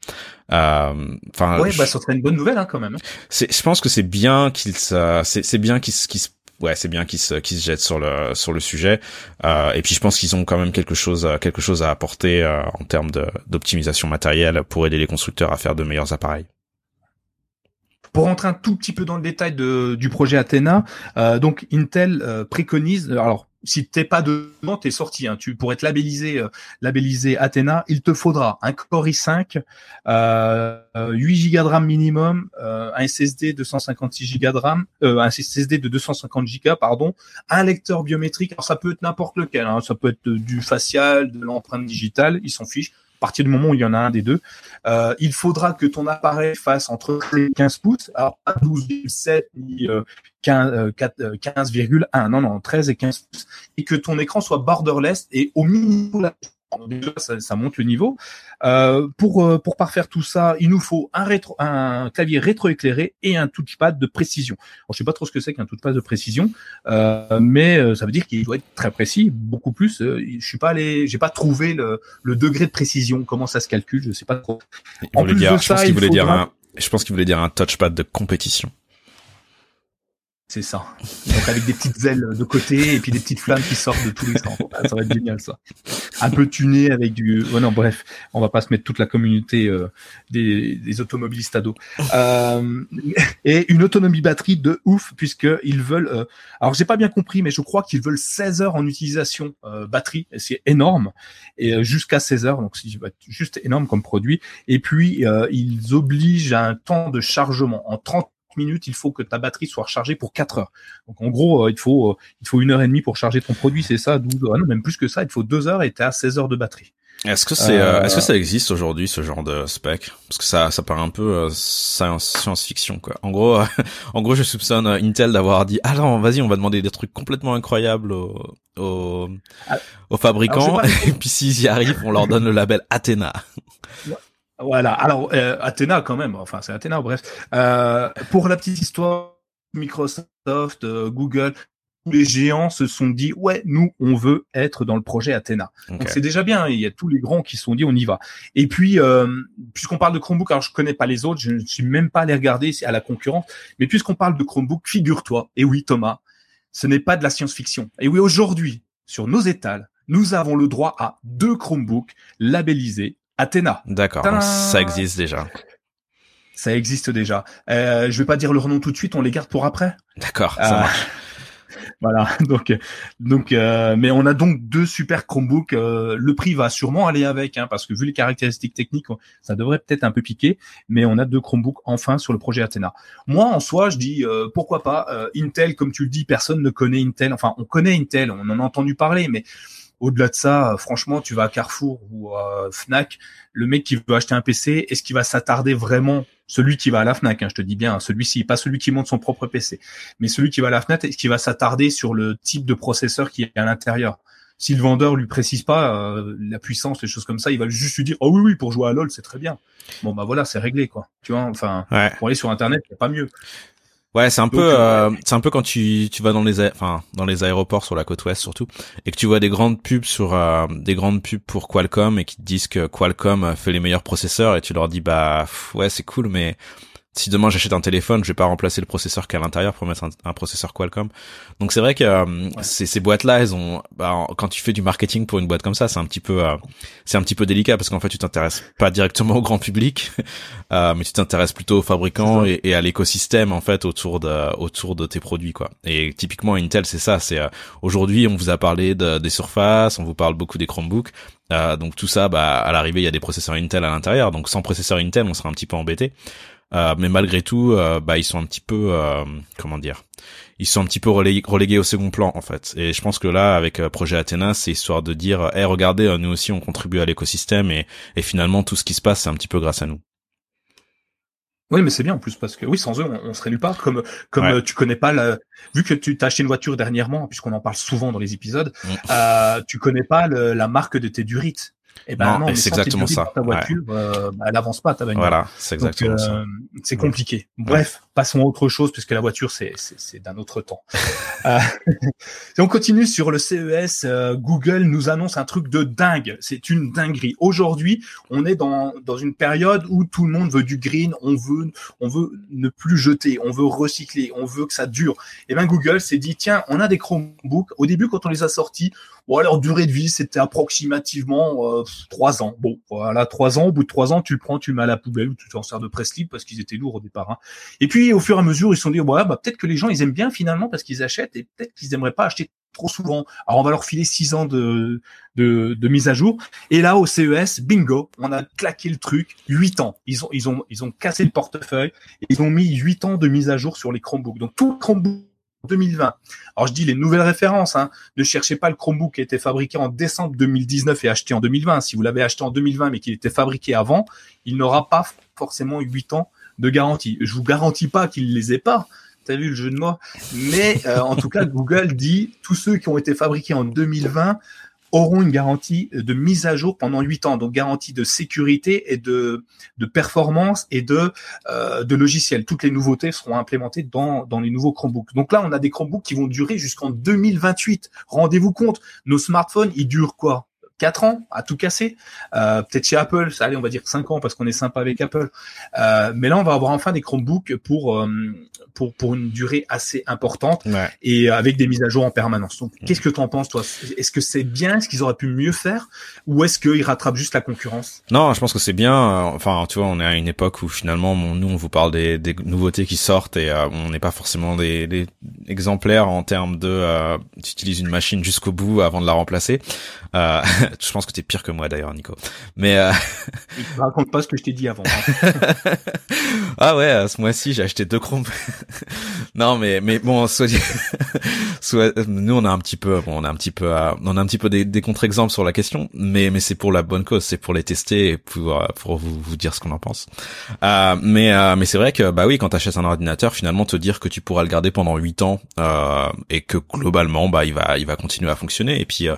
Speaker 1: Enfin. ouais, bah ça serait une bonne nouvelle hein, quand même. Hein.
Speaker 2: C'est, je pense que c'est bien qu'ils c'est c'est bien qu'ils qu se ouais, c'est bien qu'ils se, qu'ils se jettent sur le sur le sujet. Euh, et puis je pense qu'ils ont quand même quelque chose quelque chose à apporter en termes de, d'optimisation matérielle pour aider les constructeurs à faire de meilleurs appareils.
Speaker 1: Pour rentrer un tout petit peu dans le détail de, du projet Athena, euh, donc Intel euh, préconise, alors si t'es pas dedans, t'es sorti. Hein, tu pourrais être labellisé, euh, labellisé Athena. Il te faudra un Core i5, euh, 8 Go de RAM minimum, euh, un SSD 256 Go de RAM, euh, un SSD de 250 Go, pardon, un lecteur biométrique. Alors ça peut être n'importe lequel. Hein, ça peut être du facial, de l'empreinte digitale. Ils s'en fichent partir du moment où il y en a un des deux, euh, il faudra que ton appareil fasse entre 15 pouces, alors pas 12,7 ni 15,1, euh, euh, non, non, 13 et 15 pouces, et que ton écran soit borderless et au minimum ça, ça, monte le niveau. Euh, pour euh, pour parfaire tout ça, il nous faut un rétro, un clavier rétroéclairé et un touchpad de précision. Alors, je sais pas trop ce que c'est qu'un touchpad de précision, euh, mais euh, ça veut dire qu'il doit être très précis, beaucoup plus. Euh, je suis pas allé, j'ai pas trouvé le, le, degré de précision, comment ça se calcule, je sais pas trop.
Speaker 2: en plus dire, de ça, je pense qu'il voulait dire un, je pense qu'il voulait dire un touchpad de compétition.
Speaker 1: C'est ça. Donc avec des petites ailes de côté et puis des petites flammes qui sortent de tous les sens. Ça va être génial ça. Un peu tuné avec du. Oh non, bref, on va pas se mettre toute la communauté euh, des, des, automobilistes à dos. Euh, et une autonomie batterie de ouf puisque ils veulent. Euh... Alors j'ai pas bien compris, mais je crois qu'ils veulent 16 heures en utilisation euh, batterie. C'est énorme et euh, jusqu'à 16 heures. Donc c'est juste énorme comme produit. Et puis ils obligent à un temps de chargement en 30 minutes, il faut que ta batterie soit rechargée pour 4 heures. Donc en gros, euh, il faut euh, il faut une heure et demie pour charger ton produit, c'est ça. 12, ah non, même plus que ça, il faut deux heures et t'es à 16 heures de batterie.
Speaker 2: Est-ce que c'est euh, est-ce que ça existe aujourd'hui ce genre de spec? Parce que ça ça paraît un peu science-fiction quoi. En gros [LAUGHS] en gros je soupçonne Intel d'avoir dit ah non vas-y on va demander des trucs complètement incroyables aux aux, ah, aux fabricants [LAUGHS] et puis s'ils y arrivent on leur donne le label Athena.
Speaker 1: Voilà. Alors, euh, Athéna quand même. Enfin, c'est Athéna. Bref. Euh, pour la petite histoire, Microsoft, euh, Google, tous les géants se sont dit ouais, nous, on veut être dans le projet Athéna. Donc c'est déjà bien. Il y a tous les grands qui se sont dit on y va. Et puis, euh, puisqu'on parle de Chromebook, alors je connais pas les autres, je ne suis même pas allé regarder à la concurrence. Mais puisqu'on parle de Chromebook, figure-toi. Et oui, Thomas, ce n'est pas de la science-fiction. Et oui, aujourd'hui, sur nos étals, nous avons le droit à deux Chromebooks labellisés Athéna.
Speaker 2: D'accord, ça existe déjà.
Speaker 1: Ça existe déjà. Euh, je vais pas dire leur nom tout de suite, on les garde pour après.
Speaker 2: D'accord, ça euh, marche. [LAUGHS]
Speaker 1: Voilà, [LAUGHS] donc donc euh, mais on a donc deux super Chromebooks. Euh, le prix va sûrement aller avec, hein, parce que vu les caractéristiques techniques, ça devrait peut-être un peu piquer. Mais on a deux Chromebooks enfin sur le projet Athéna. Moi, en soi, je dis pourquoi pas Intel, comme tu le dis, personne ne connaît Intel. Enfin, on connaît Intel, on en a entendu parler, mais au-delà de ça, franchement, tu vas à Carrefour ou à Fnac, le mec qui veut acheter un PC, est-ce qu'il va s'attarder vraiment? Celui qui va à la Fnac, hein, je te dis bien, celui-ci, pas celui qui monte son propre PC, mais celui qui va à la Fnac, est-ce qu'il va s'attarder sur le type de processeur qui est à l'intérieur? Si le vendeur lui précise pas euh, la puissance, les choses comme ça, il va juste lui dire oh oui oui pour jouer à LoL c'est très bien. Bon bah voilà c'est réglé quoi. Tu vois, enfin pour aller sur internet il n'y a pas mieux.
Speaker 2: Ouais, c'est un peu, euh, c'est un peu quand tu tu vas dans les, enfin dans les aéroports sur la côte ouest surtout, et que tu vois des grandes pubs sur euh, des grandes pubs pour Qualcomm et qui te disent que Qualcomm fait les meilleurs processeurs et tu leur dis bah ouais c'est cool mais si demain j'achète un téléphone, je vais pas remplacer le processeur qui est à l'intérieur pour mettre un, processeur Qualcomm. Donc c'est vrai que euh, ces, ces boîtes-là, elles ont, bah, quand tu fais du marketing pour une boîte comme ça, c'est un petit peu, euh, c'est un petit peu délicat parce qu'en fait tu t'intéresses pas directement au grand public, [LAUGHS] euh, mais tu t'intéresses plutôt aux fabricants et, et, à l'écosystème en fait autour de autour de tes produits quoi. Et typiquement Intel, c'est ça. C'est aujourd'hui on vous a parlé de, des surfaces, on vous parle beaucoup des Chromebooks. donc tout ça, bah à l'arrivée il y a des processeurs Intel à l'intérieur. Donc sans processeur Intel, on serait un petit peu embêté. Euh, mais malgré tout, euh, bah ils sont un petit peu, euh, comment dire, ils sont un petit peu relégués, au second plan en fait. Et je pense que là, avec projet Athéna, c'est histoire de dire, hey, regardez, nous aussi on contribue à l'écosystème et, et finalement tout ce qui se passe, c'est un petit peu grâce à nous.
Speaker 1: Oui, mais c'est bien en plus parce que oui, sans eux, on, serait nulle part. Comme comme tu connais pas la, vu que tu t'as acheté une voiture dernièrement, puisqu'on en parle souvent dans les épisodes, mm. euh, tu connais pas la marque de tes durites.
Speaker 2: Et eh ben non, c'est exactement ça.
Speaker 1: Ta voiture, euh, bah, elle avance pas ta bagnole.
Speaker 2: Voilà, c'est exactement ça. Euh,
Speaker 1: c'est compliqué. Bref, passons à autre chose puisque la voiture c'est d'un autre temps. [LAUGHS] euh, [LAUGHS] on continue sur le CES. Euh, Google nous annonce un truc de dingue. C'est une dinguerie. Aujourd'hui, on est dans dans une période où tout le monde veut du green. On veut on veut ne plus jeter. On veut recycler. On veut que ça dure. Et eh ben Google s'est dit tiens, on a des Chromebooks. Au début, quand on les a sortis, bon, leur durée de vie c'était approximativement trois ans. Bon, voilà, trois ans. Au bout de trois ans, tu prends, tu le mets à la poubelle ou tu t'en sers de presse-libre parce qu'ils étaient lourds au départ. Hein. Et puis, au fur et à mesure, ils se sont dit, ouais, bah, peut-être que les gens, ils aiment bien finalement parce qu'ils achètent et peut-être qu'ils aimeraient pas acheter trop souvent. Alors, on va leur filer six ans de, mise à jour. Et là, au CES, bingo, on a claqué le truc. Huit ans. Ils ont, cassé le portefeuille et ils ont mis huit ans de mise à jour sur les Chromebooks. Donc, tout Chromebook 2020. Alors je dis les nouvelles références, hein. ne cherchez pas le Chromebook qui a été fabriqué en décembre 2019 et acheté en 2020. Si vous l'avez acheté en 2020 mais qu'il était fabriqué avant, il n'aura pas forcément 8 ans de garantie. Je vous garantis pas qu'il les ait pas. T'as vu le jeu de mots Mais euh, en tout cas, Google dit tous ceux qui ont été fabriqués en 2020 auront une garantie de mise à jour pendant huit ans, donc garantie de sécurité et de, de performance et de, euh, de logiciel. Toutes les nouveautés seront implémentées dans, dans les nouveaux Chromebooks. Donc là, on a des Chromebooks qui vont durer jusqu'en 2028. Rendez-vous compte, nos smartphones, ils durent quoi? 4 ans à tout casser. Euh, peut-être chez Apple, ça allait, on va dire 5 ans parce qu'on est sympa avec Apple. Euh, mais là, on va avoir enfin des Chromebooks pour euh, pour pour une durée assez importante et avec des mises à jour en permanence. Donc, qu'est-ce que tu en penses toi? Est-ce que c'est bien Est-ce qu'ils auraient pu mieux faire ou est-ce qu'ils rattrapent juste la concurrence?
Speaker 2: Non, je pense que c'est bien. Enfin, tu vois, on est à une époque où finalement, nous, on vous parle des, des nouveautés qui sortent et on n'est pas forcément des, des, exemplaires en termes de euh, tu utilises une machine jusqu'au bout avant de la remplacer. Euh, [LAUGHS] [LAUGHS] je pense que t'es pire que moi d'ailleurs, Nico. Mais euh...
Speaker 1: raconte pas ce que je t'ai dit avant. [LAUGHS]
Speaker 2: ah ouais, ce mois-ci j'ai acheté deux Chrome. [LAUGHS] non mais mais bon, soit, soit nous on a un petit peu, bon, on a un petit peu, on a un petit peu des, des contre-exemples sur la question, mais mais c'est pour la bonne cause, c'est pour les tester et pour pour vous, vous dire ce qu'on en pense. Euh, mais euh, mais c'est vrai que bah oui, quand t'achètes un ordinateur, finalement te dire que tu pourras le garder pendant 8 ans euh, et que globalement bah il va il va continuer à fonctionner et puis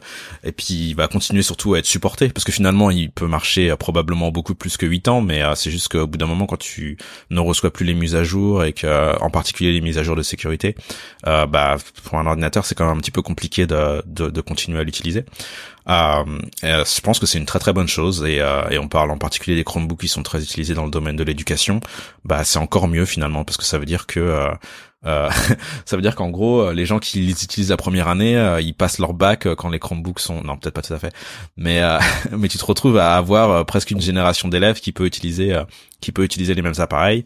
Speaker 2: et puis il va continuer surtout à être supporté parce que finalement il peut marcher euh, probablement beaucoup plus que 8 ans mais euh, c'est juste qu'au bout d'un moment quand tu ne reçois plus les mises à jour et que euh, en particulier les mises à jour de sécurité bah pour un ordinateur c'est quand même un petit peu compliqué de, de, continuer à l'utiliser je pense que c'est une très très bonne chose et, et on parle en particulier des Chromebooks qui sont très utilisés dans le domaine de l'éducation. Bah c'est encore mieux finalement parce que ça veut dire que euh, [LAUGHS] ça veut dire qu'en gros, euh, les gens qui les utilisent la première année, euh, ils passent leur bac quand les Chromebooks sont non peut-être pas tout à fait, mais [LAUGHS] mais tu te retrouves à avoir presque une génération d'élèves qui peut utiliser qui peut utiliser les mêmes appareils.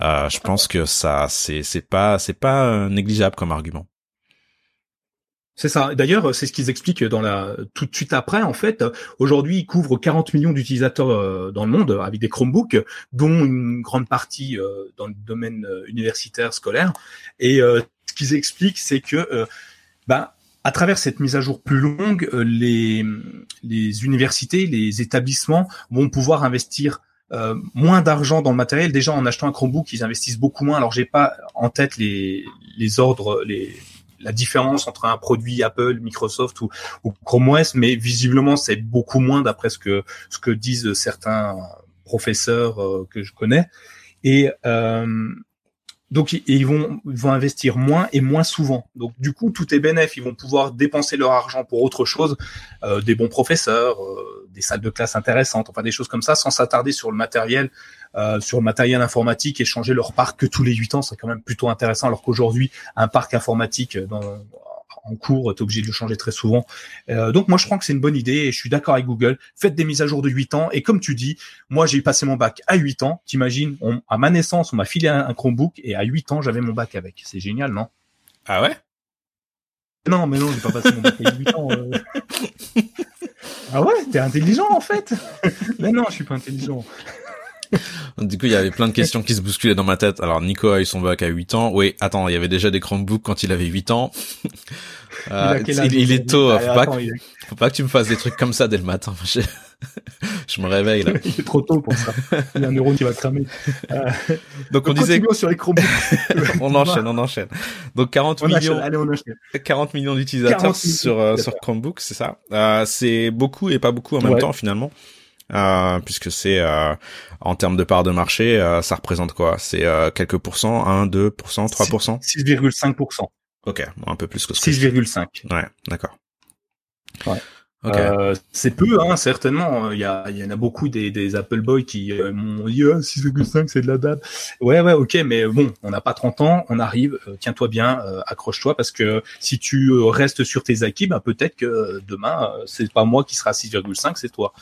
Speaker 2: je pense que ça c'est c'est pas c'est pas négligeable comme argument.
Speaker 1: C'est ça. D'ailleurs, c'est ce qu'ils expliquent dans la tout de suite après. En fait, aujourd'hui, ils couvrent 40 millions d'utilisateurs euh, dans le monde avec des Chromebooks, dont une grande partie euh, dans le domaine euh, universitaire, scolaire. Et ce qu'ils expliquent, c'est que, ben, à travers cette mise à jour plus longue, les les universités, les établissements vont pouvoir investir moins d'argent dans le matériel. Déjà, en achetant un Chromebook, ils investissent beaucoup moins. Alors, j'ai pas en tête les les ordres, les la différence entre un produit Apple, Microsoft ou, Chrome OS, mais visiblement c'est beaucoup moins d'après ce que ce que disent certains professeurs euh, que je connais. Et euh, donc ils vont vont investir moins et moins souvent. Donc du coup tout est bénéf. Ils vont pouvoir dépenser leur argent pour autre chose, euh, des bons professeurs, des salles de classe intéressantes, enfin des choses comme ça, sans s'attarder sur le matériel euh, sur le matériel informatique et changer leur parc que tous les 8 ans, c'est quand même plutôt intéressant, alors qu'aujourd'hui, un parc informatique dans, en cours, tu es obligé de le changer très souvent. Euh, donc moi, je crois que c'est une bonne idée et je suis d'accord avec Google. Faites des mises à jour de 8 ans. Et comme tu dis, moi, j'ai passé mon bac à 8 ans. T'imagines, à ma naissance, on m'a filé un, Chromebook et à 8 ans, j'avais mon bac avec. C'est génial, non?
Speaker 2: Ah ouais?
Speaker 1: Non, mais non, j'ai pas passé mon bac à 8 ans. Euh. [LAUGHS] ah ouais, t'es intelligent en fait [LAUGHS] Mais non, je suis pas intelligent. [LAUGHS]
Speaker 2: du coup, il y avait plein de questions qui se bousculaient dans ma tête. Alors, Nico a eu son bac à 8 ans. Oui, attends, il y avait déjà des Chromebooks quand il avait 8 ans. [LAUGHS] Euh, il, est tôt. Faut, pas que, faut pas que tu me fasses des trucs comme ça dès le matin. [LAUGHS] Je, me réveille là.
Speaker 1: il est trop tôt pour ça. Il y a un neurone qui va cramer.
Speaker 2: Euh, donc, on disait sur les Chromebooks. on enchaîne, on enchaîne. Donc 40 millions, Allez, on 40 millions d'utilisateurs sur euh, sur Chromebook, c'est ça? Euh, c'est beaucoup et pas beaucoup en même temps finalement. Euh, puisque c'est euh, en termes de part de marché, euh, ça représente quoi? C'est quelques pourcents, 1, 2%, 3%
Speaker 1: 6,5%.
Speaker 2: Ok, un peu plus que
Speaker 1: ce 6,5.
Speaker 2: Ouais, d'accord.
Speaker 1: Ouais. Euh, c'est peu, hein, certainement. Il y, a, il y en a beaucoup des, des Apple Boys qui euh, m'ont dit 6,5 c'est de la date. Ouais, ouais, ok, mais bon, on n'a pas 30 ans, on arrive. Euh, tiens-toi bien, accroche-toi parce que si tu restes sur tes acquis, bah, peut-être que demain c'est pas moi qui sera 6,5, c'est toi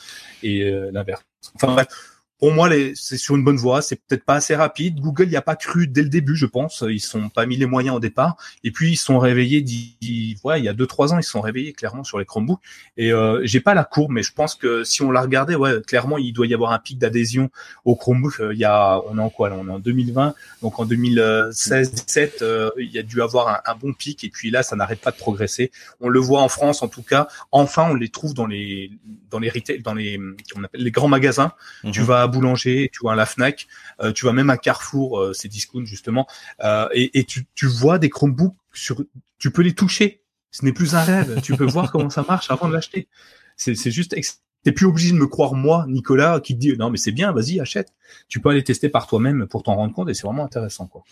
Speaker 1: et l'inverse. Enfin bref pour moi, c'est sur une bonne voie. C'est peut-être pas assez rapide. Google n'y a pas cru dès le début, je pense. Ils sont pas mis les moyens au départ. Et puis ils sont réveillés. il y a deux trois ans, ils sont réveillés clairement sur les Chromebooks. Et euh, j'ai pas la courbe, mais je pense que si on la regardait, ouais, clairement, il doit y avoir un pic d'adhésion au Chromebook. Euh, il y a, on est en quoi On est en 2020. Donc en 2016-17, euh, il y a dû avoir un, un, bon pic. Et puis là, ça n'arrête pas de progresser. On le voit en France, en tout cas. Enfin, on les trouve dans les dans les retail, dans les on appelle les grands magasins. Tu mhm. vas boulanger, tu vois à la Fnac, euh, tu vois même à Carrefour, euh, c'est discount justement, euh, et, tu, vois des Chromebooks sur, tu peux les toucher. Ce n'est plus un rêve. tu peux voir comment ça marche avant de l'acheter. C'est, c'est juste, t'es plus obligé de me croire moi, Nicolas, qui te dit non mais c'est bien, vas-y achète. Tu peux aller tester par toi-même pour t'en rendre compte et c'est vraiment intéressant quoi.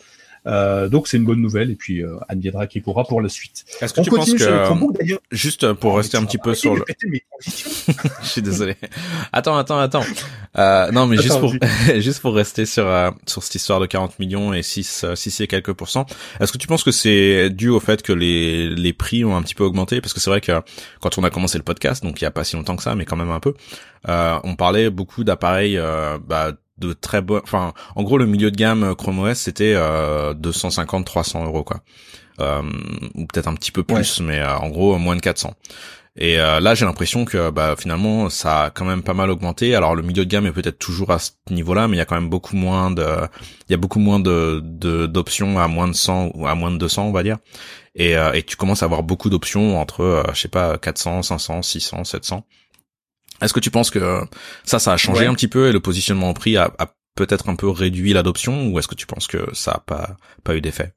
Speaker 1: Euh, donc c'est une bonne nouvelle et puis euh, Anne Biedra qui pourra pour la suite.
Speaker 2: Est-ce que tu penses que juste pour rester un petit peu sur le, [LAUGHS] je suis désolé. Attends, attends, attends. Euh, non, mais juste pour [LAUGHS] juste pour rester sur euh, sur cette histoire de 40 millions et 6 6 et quelques pourcents. Est-ce que tu penses que c'est dû au fait que les les prix ont un petit peu augmenté? Parce que c'est vrai que quand on a commencé le podcast, donc il y a pas si longtemps que ça, mais quand même un peu, euh, on parlait beaucoup d'appareils euh, bah, de très bon enfin en gros le milieu de gamme euh, Chrome OS c'était euh, 250 300 euros quoi. Euh, ou peut-être un petit peu plus mais euh, en gros moins de 400 et euh, là j'ai l'impression que bah finalement ça a quand même pas mal augmenté. Alors le milieu de gamme est peut-être toujours à ce niveau là mais il y a quand même beaucoup moins de il y a beaucoup moins de d'options à moins de 100 ou à moins de 200 on va dire. Et, et tu commences à avoir beaucoup d'options entre je sais pas 400 500 600 700 est-ce que tu penses que ça, ça a changé un petit peu et le positionnement au prix a, peut-être un peu réduit l'adoption ou est-ce que tu penses que ça a pas, pas eu d'effet?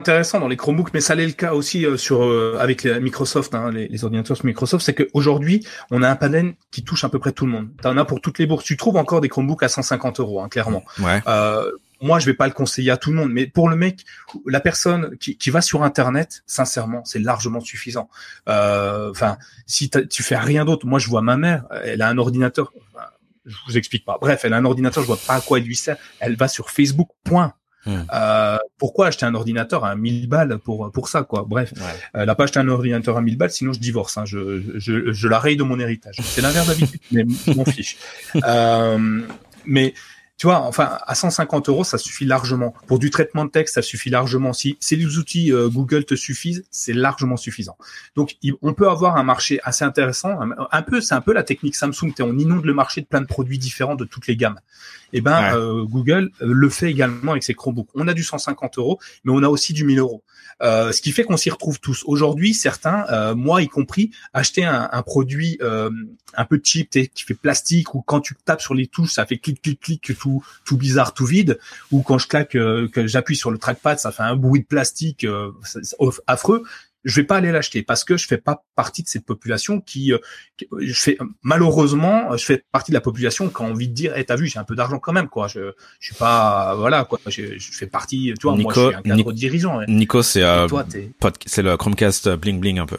Speaker 1: Intéressant dans les Chromebooks, mais ça l'est le cas aussi euh, sur euh, avec les Microsoft, hein, les, ordinateurs sur Microsoft, c'est qu'aujourd'hui on a un panel qui touche à peu près tout le monde. T'en as pour toutes les bourses. Tu trouves encore des Chromebooks à 150 euros, hein, clairement.
Speaker 2: Ouais.
Speaker 1: Euh, moi, je vais pas le conseiller à tout le monde, mais pour le mec, la personne qui, qui va sur Internet, sincèrement, c'est largement suffisant. Euh, enfin, si tu fais rien d'autre, moi, je vois ma mère, elle a un ordinateur. je vous explique pas. Bref, elle a un ordinateur, je vois pas à quoi il lui sert. Elle va sur Facebook. Point. Hmm. Euh, pourquoi acheter un ordinateur à 1000 balles pour pour ça quoi? Bref, elle n'a pas acheté un ordinateur à 1000 balles, sinon je divorce. Hein. Je, je, je la raye de mon héritage. C'est l'inverse d'habitude, [LAUGHS] mais m'en fiche. Euh, mais tu vois, enfin, à 150 euros, ça suffit largement. Pour du traitement de texte, ça suffit largement. Si, si les outils euh, Google te suffisent, c'est largement suffisant. Donc, on peut avoir un marché assez intéressant. Un, peu, c'est un peu la technique Samsung. On inonde le marché de plein de produits différents de toutes les gammes. Et eh ben, euh, Google euh, le fait également avec ses Chromebooks. On a du 150 euros, mais on a aussi du 1000 euros. Euh, ce qui fait qu'on s'y retrouve tous. Aujourd'hui, certains, euh, moi y compris, acheter un, produit euh, un peu cheap, qui fait plastique, ou quand tu tapes sur les touches, ça fait clic, clic, clic, tout, tout bizarre, tout vide, ou quand je claque, que j'appuie sur le trackpad, ça fait un bruit de plastique affreux je vais pas aller l'acheter parce que je fais pas partie de cette population qui, je fais malheureusement, je fais partie de la population qui a envie de dire, eh, t'as vu, j'ai un peu d'argent quand même, quoi. Je, je suis pas, voilà, quoi. Je, je fais partie, tu vois, moi, je suis un cadre dirigeant.
Speaker 2: Nico, c'est, euh, c'est le Chromecast bling bling un peu.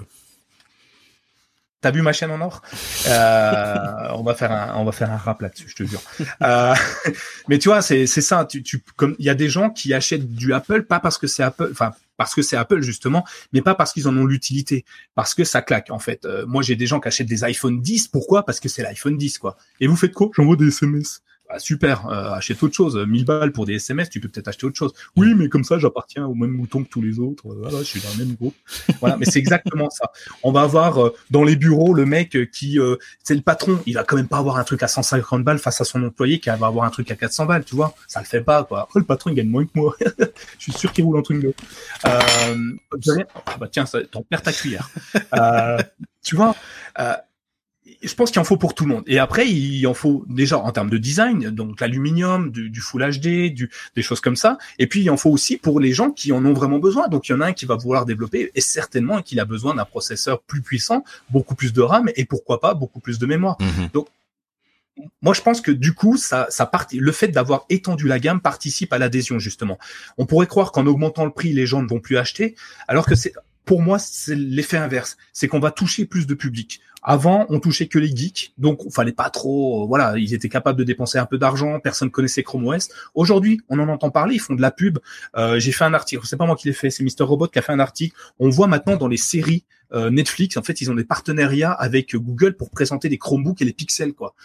Speaker 1: T'as vu ma chaîne en or? Euh, On va faire un, on va faire un rap là-dessus, je te jure. Euh, [LAUGHS] mais tu vois, c'est c'est ça. Tu, tu comme il y a des gens qui achètent du Apple pas parce que c'est Apple, enfin parce que c'est Apple justement, mais pas parce qu'ils en ont l'utilité, parce que ça claque en fait. Euh, moi j'ai des gens qui achètent des iPhone 10, pourquoi? Parce que c'est l'iPhone 10 quoi. Et vous faites quoi? J'envoie des SMS. Bah, super, euh, achète autre chose. 1000 balles pour des SMS, tu peux peut-être acheter autre chose. Oui, mais comme ça, j'appartiens au même mouton que tous les autres. Euh, voilà, je suis dans le même groupe. Voilà, mais c'est exactement ça. On va avoir euh, dans les bureaux le mec qui, c'est le patron, il va quand même pas avoir un truc à 150 balles face à son employé qui va avoir un truc à 400 balles, tu vois. Ça le fait pas, quoi. Après, le patron, il gagne moins que moi. [LAUGHS] je suis sûr qu'il roule un truc de. Euh, ah bah tiens, t'en perds ta cuillère. tu vois, je pense qu'il en faut pour tout le monde. Et après, il en faut déjà en termes de design, donc l'aluminium, du, du, Full HD, du, des choses comme ça. Et puis, il en faut aussi pour les gens qui en ont vraiment besoin. Donc, il y en a un qui va vouloir développer et certainement qu'il a besoin d'un processeur plus puissant, beaucoup plus de RAM et pourquoi pas beaucoup plus de mémoire. Mhm. Donc, moi, je pense que du coup, ça, ça part, le fait d'avoir étendu la gamme participe à l'adhésion justement. On pourrait croire qu'en augmentant le prix, les gens ne vont plus acheter, alors que c'est pour moi, c'est l'effet inverse. C'est qu'on va toucher plus de public. Avant, on touchait que les geeks, donc il fallait pas trop. Euh, voilà, ils étaient capables de dépenser un peu d'argent. Personne connaissait Chrome OS. Aujourd'hui, on en entend parler. Ils font de la pub. Euh, J'ai fait un article. C'est pas moi qui l'ai fait. C'est Mister Robot qui a fait un article. On voit maintenant dans les séries euh, Netflix, en fait, ils ont des partenariats avec Google pour présenter des Chromebooks et les pixels, quoi.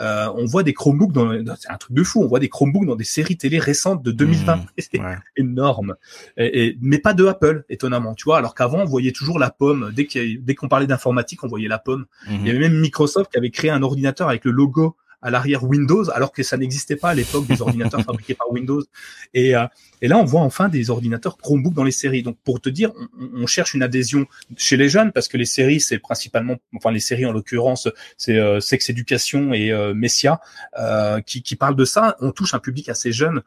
Speaker 1: Euh, on voit des Chromebooks dans, c'est un truc de fou. On voit des Chromebooks dans des séries télé récentes de 2020. Mmh, [LAUGHS] c'est énorme. Et, mais pas de Apple, étonnamment, tu vois. Alors qu'avant, on voyait toujours la pomme. Dès dès qu'on parlait d'informatique, on voyait la pomme. Mmh. Il y avait même Microsoft qui avait créé un ordinateur avec le logo à l'arrière Windows, alors que ça n'existait pas à l'époque des ordinateurs [LAUGHS] fabriqués par Windows. Et, euh, et là, on voit enfin des ordinateurs Chromebook dans les séries. Donc, pour te dire, on, on cherche une adhésion chez les jeunes parce que les séries, c'est principalement, enfin les séries en l'occurrence, c'est euh, Sex Education et euh, Messia euh, qui, qui parlent de ça. On touche un public assez jeune.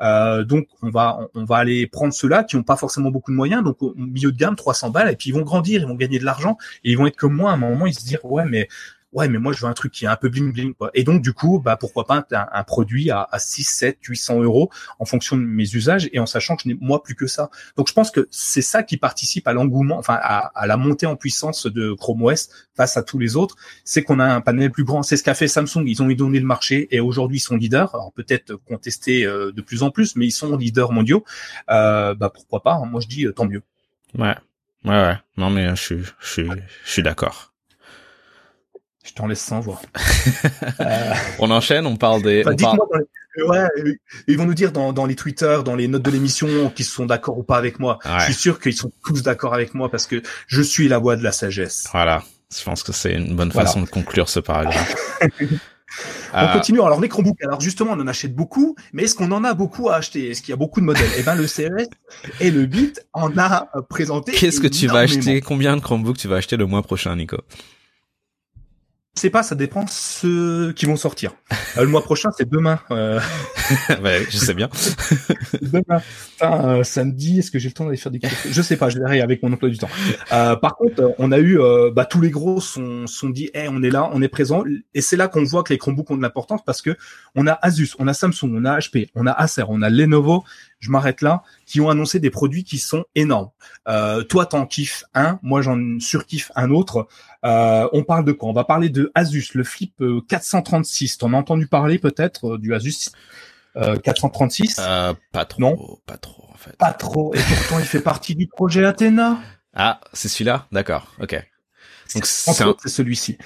Speaker 1: Euh, donc on va on va aller prendre ceux-là qui n'ont pas forcément beaucoup de moyens, donc au milieu de gamme 300 balles, et puis ils vont grandir, ils vont gagner de l'argent et ils vont être comme moi à un moment ils se dire ouais mais ouais, mais moi je veux un truc qui est un peu bling bling. Quoi. Et donc du coup, bah pourquoi pas un, un produit à, à 6, 7, 800 euros en fonction de mes usages et en sachant que je n'ai moi plus que ça. Donc je pense que c'est ça qui participe à l'engouement, enfin à, à, la montée en puissance de Chrome OS face à tous les autres, c'est qu'on a un panel plus grand. C'est ce qu'a fait Samsung. Ils ont eu donné le marché et aujourd'hui ils sont leaders. Alors peut-être contestés euh, de plus en plus, mais ils sont leaders mondiaux. Euh, bah pourquoi pas hein. Moi je dis euh, tant mieux.
Speaker 2: Ouais, ouais, ouais. Non mais je suis, je suis, je suis d'accord.
Speaker 1: Je t'en laisse sans voix. [LAUGHS]
Speaker 2: euh... On enchaîne, on parle des.
Speaker 1: Enfin, on parle... les... Ouais, ils vont nous dire dans, dans les Twitter, dans les notes de l'émission, qu'ils sont d'accord ou pas avec moi. Ouais. Je suis sûr qu'ils sont tous d'accord avec moi parce que je suis la voix de la sagesse.
Speaker 2: Voilà. Je pense que c'est une bonne façon de conclure ce paragraphe. [LAUGHS]
Speaker 1: on euh... continue. Alors les Chromebooks, alors justement, on en achète beaucoup, mais est-ce qu'on en a beaucoup à acheter? Est-ce qu'il y a beaucoup de modèles? Eh ben le CES et le Bit en a présenté.
Speaker 2: Qu'est-ce que tu vas acheter? Combien de Chromebooks tu vas acheter le mois prochain, Nico?
Speaker 1: Sais pas, ça dépend ceux qui vont sortir. Euh, le mois prochain, c'est demain. Euh... [LAUGHS]
Speaker 2: ouais, je sais bien. [LAUGHS]
Speaker 1: demain, enfin, euh, samedi, est-ce que j'ai le temps d'aller faire des Je sais pas, je verrai avec mon emploi du temps. Euh, par contre, on a eu, euh, bah, tous les gros sont, sont dit, hey, on est là, on est présent, et c'est là qu'on voit que les Chromebooks ont de l'importance parce que on a Asus, on a Samsung, on a HP, on a Acer, on a Lenovo, je m'arrête là, qui ont annoncé des produits qui sont énormes. Euh, toi, t'en kiffes un, moi j'en surkiffe un autre. Euh, on parle de quoi? On va parler de Asus, le Flip 436. T'en as entendu parler peut-être euh, du Asus euh, 436
Speaker 2: Pas trop,
Speaker 1: non
Speaker 2: pas trop en fait.
Speaker 1: Pas trop, et pourtant il fait partie du projet Athena.
Speaker 2: Ah, c'est celui-là? D'accord, ok.
Speaker 1: Donc c'est un... celui-ci.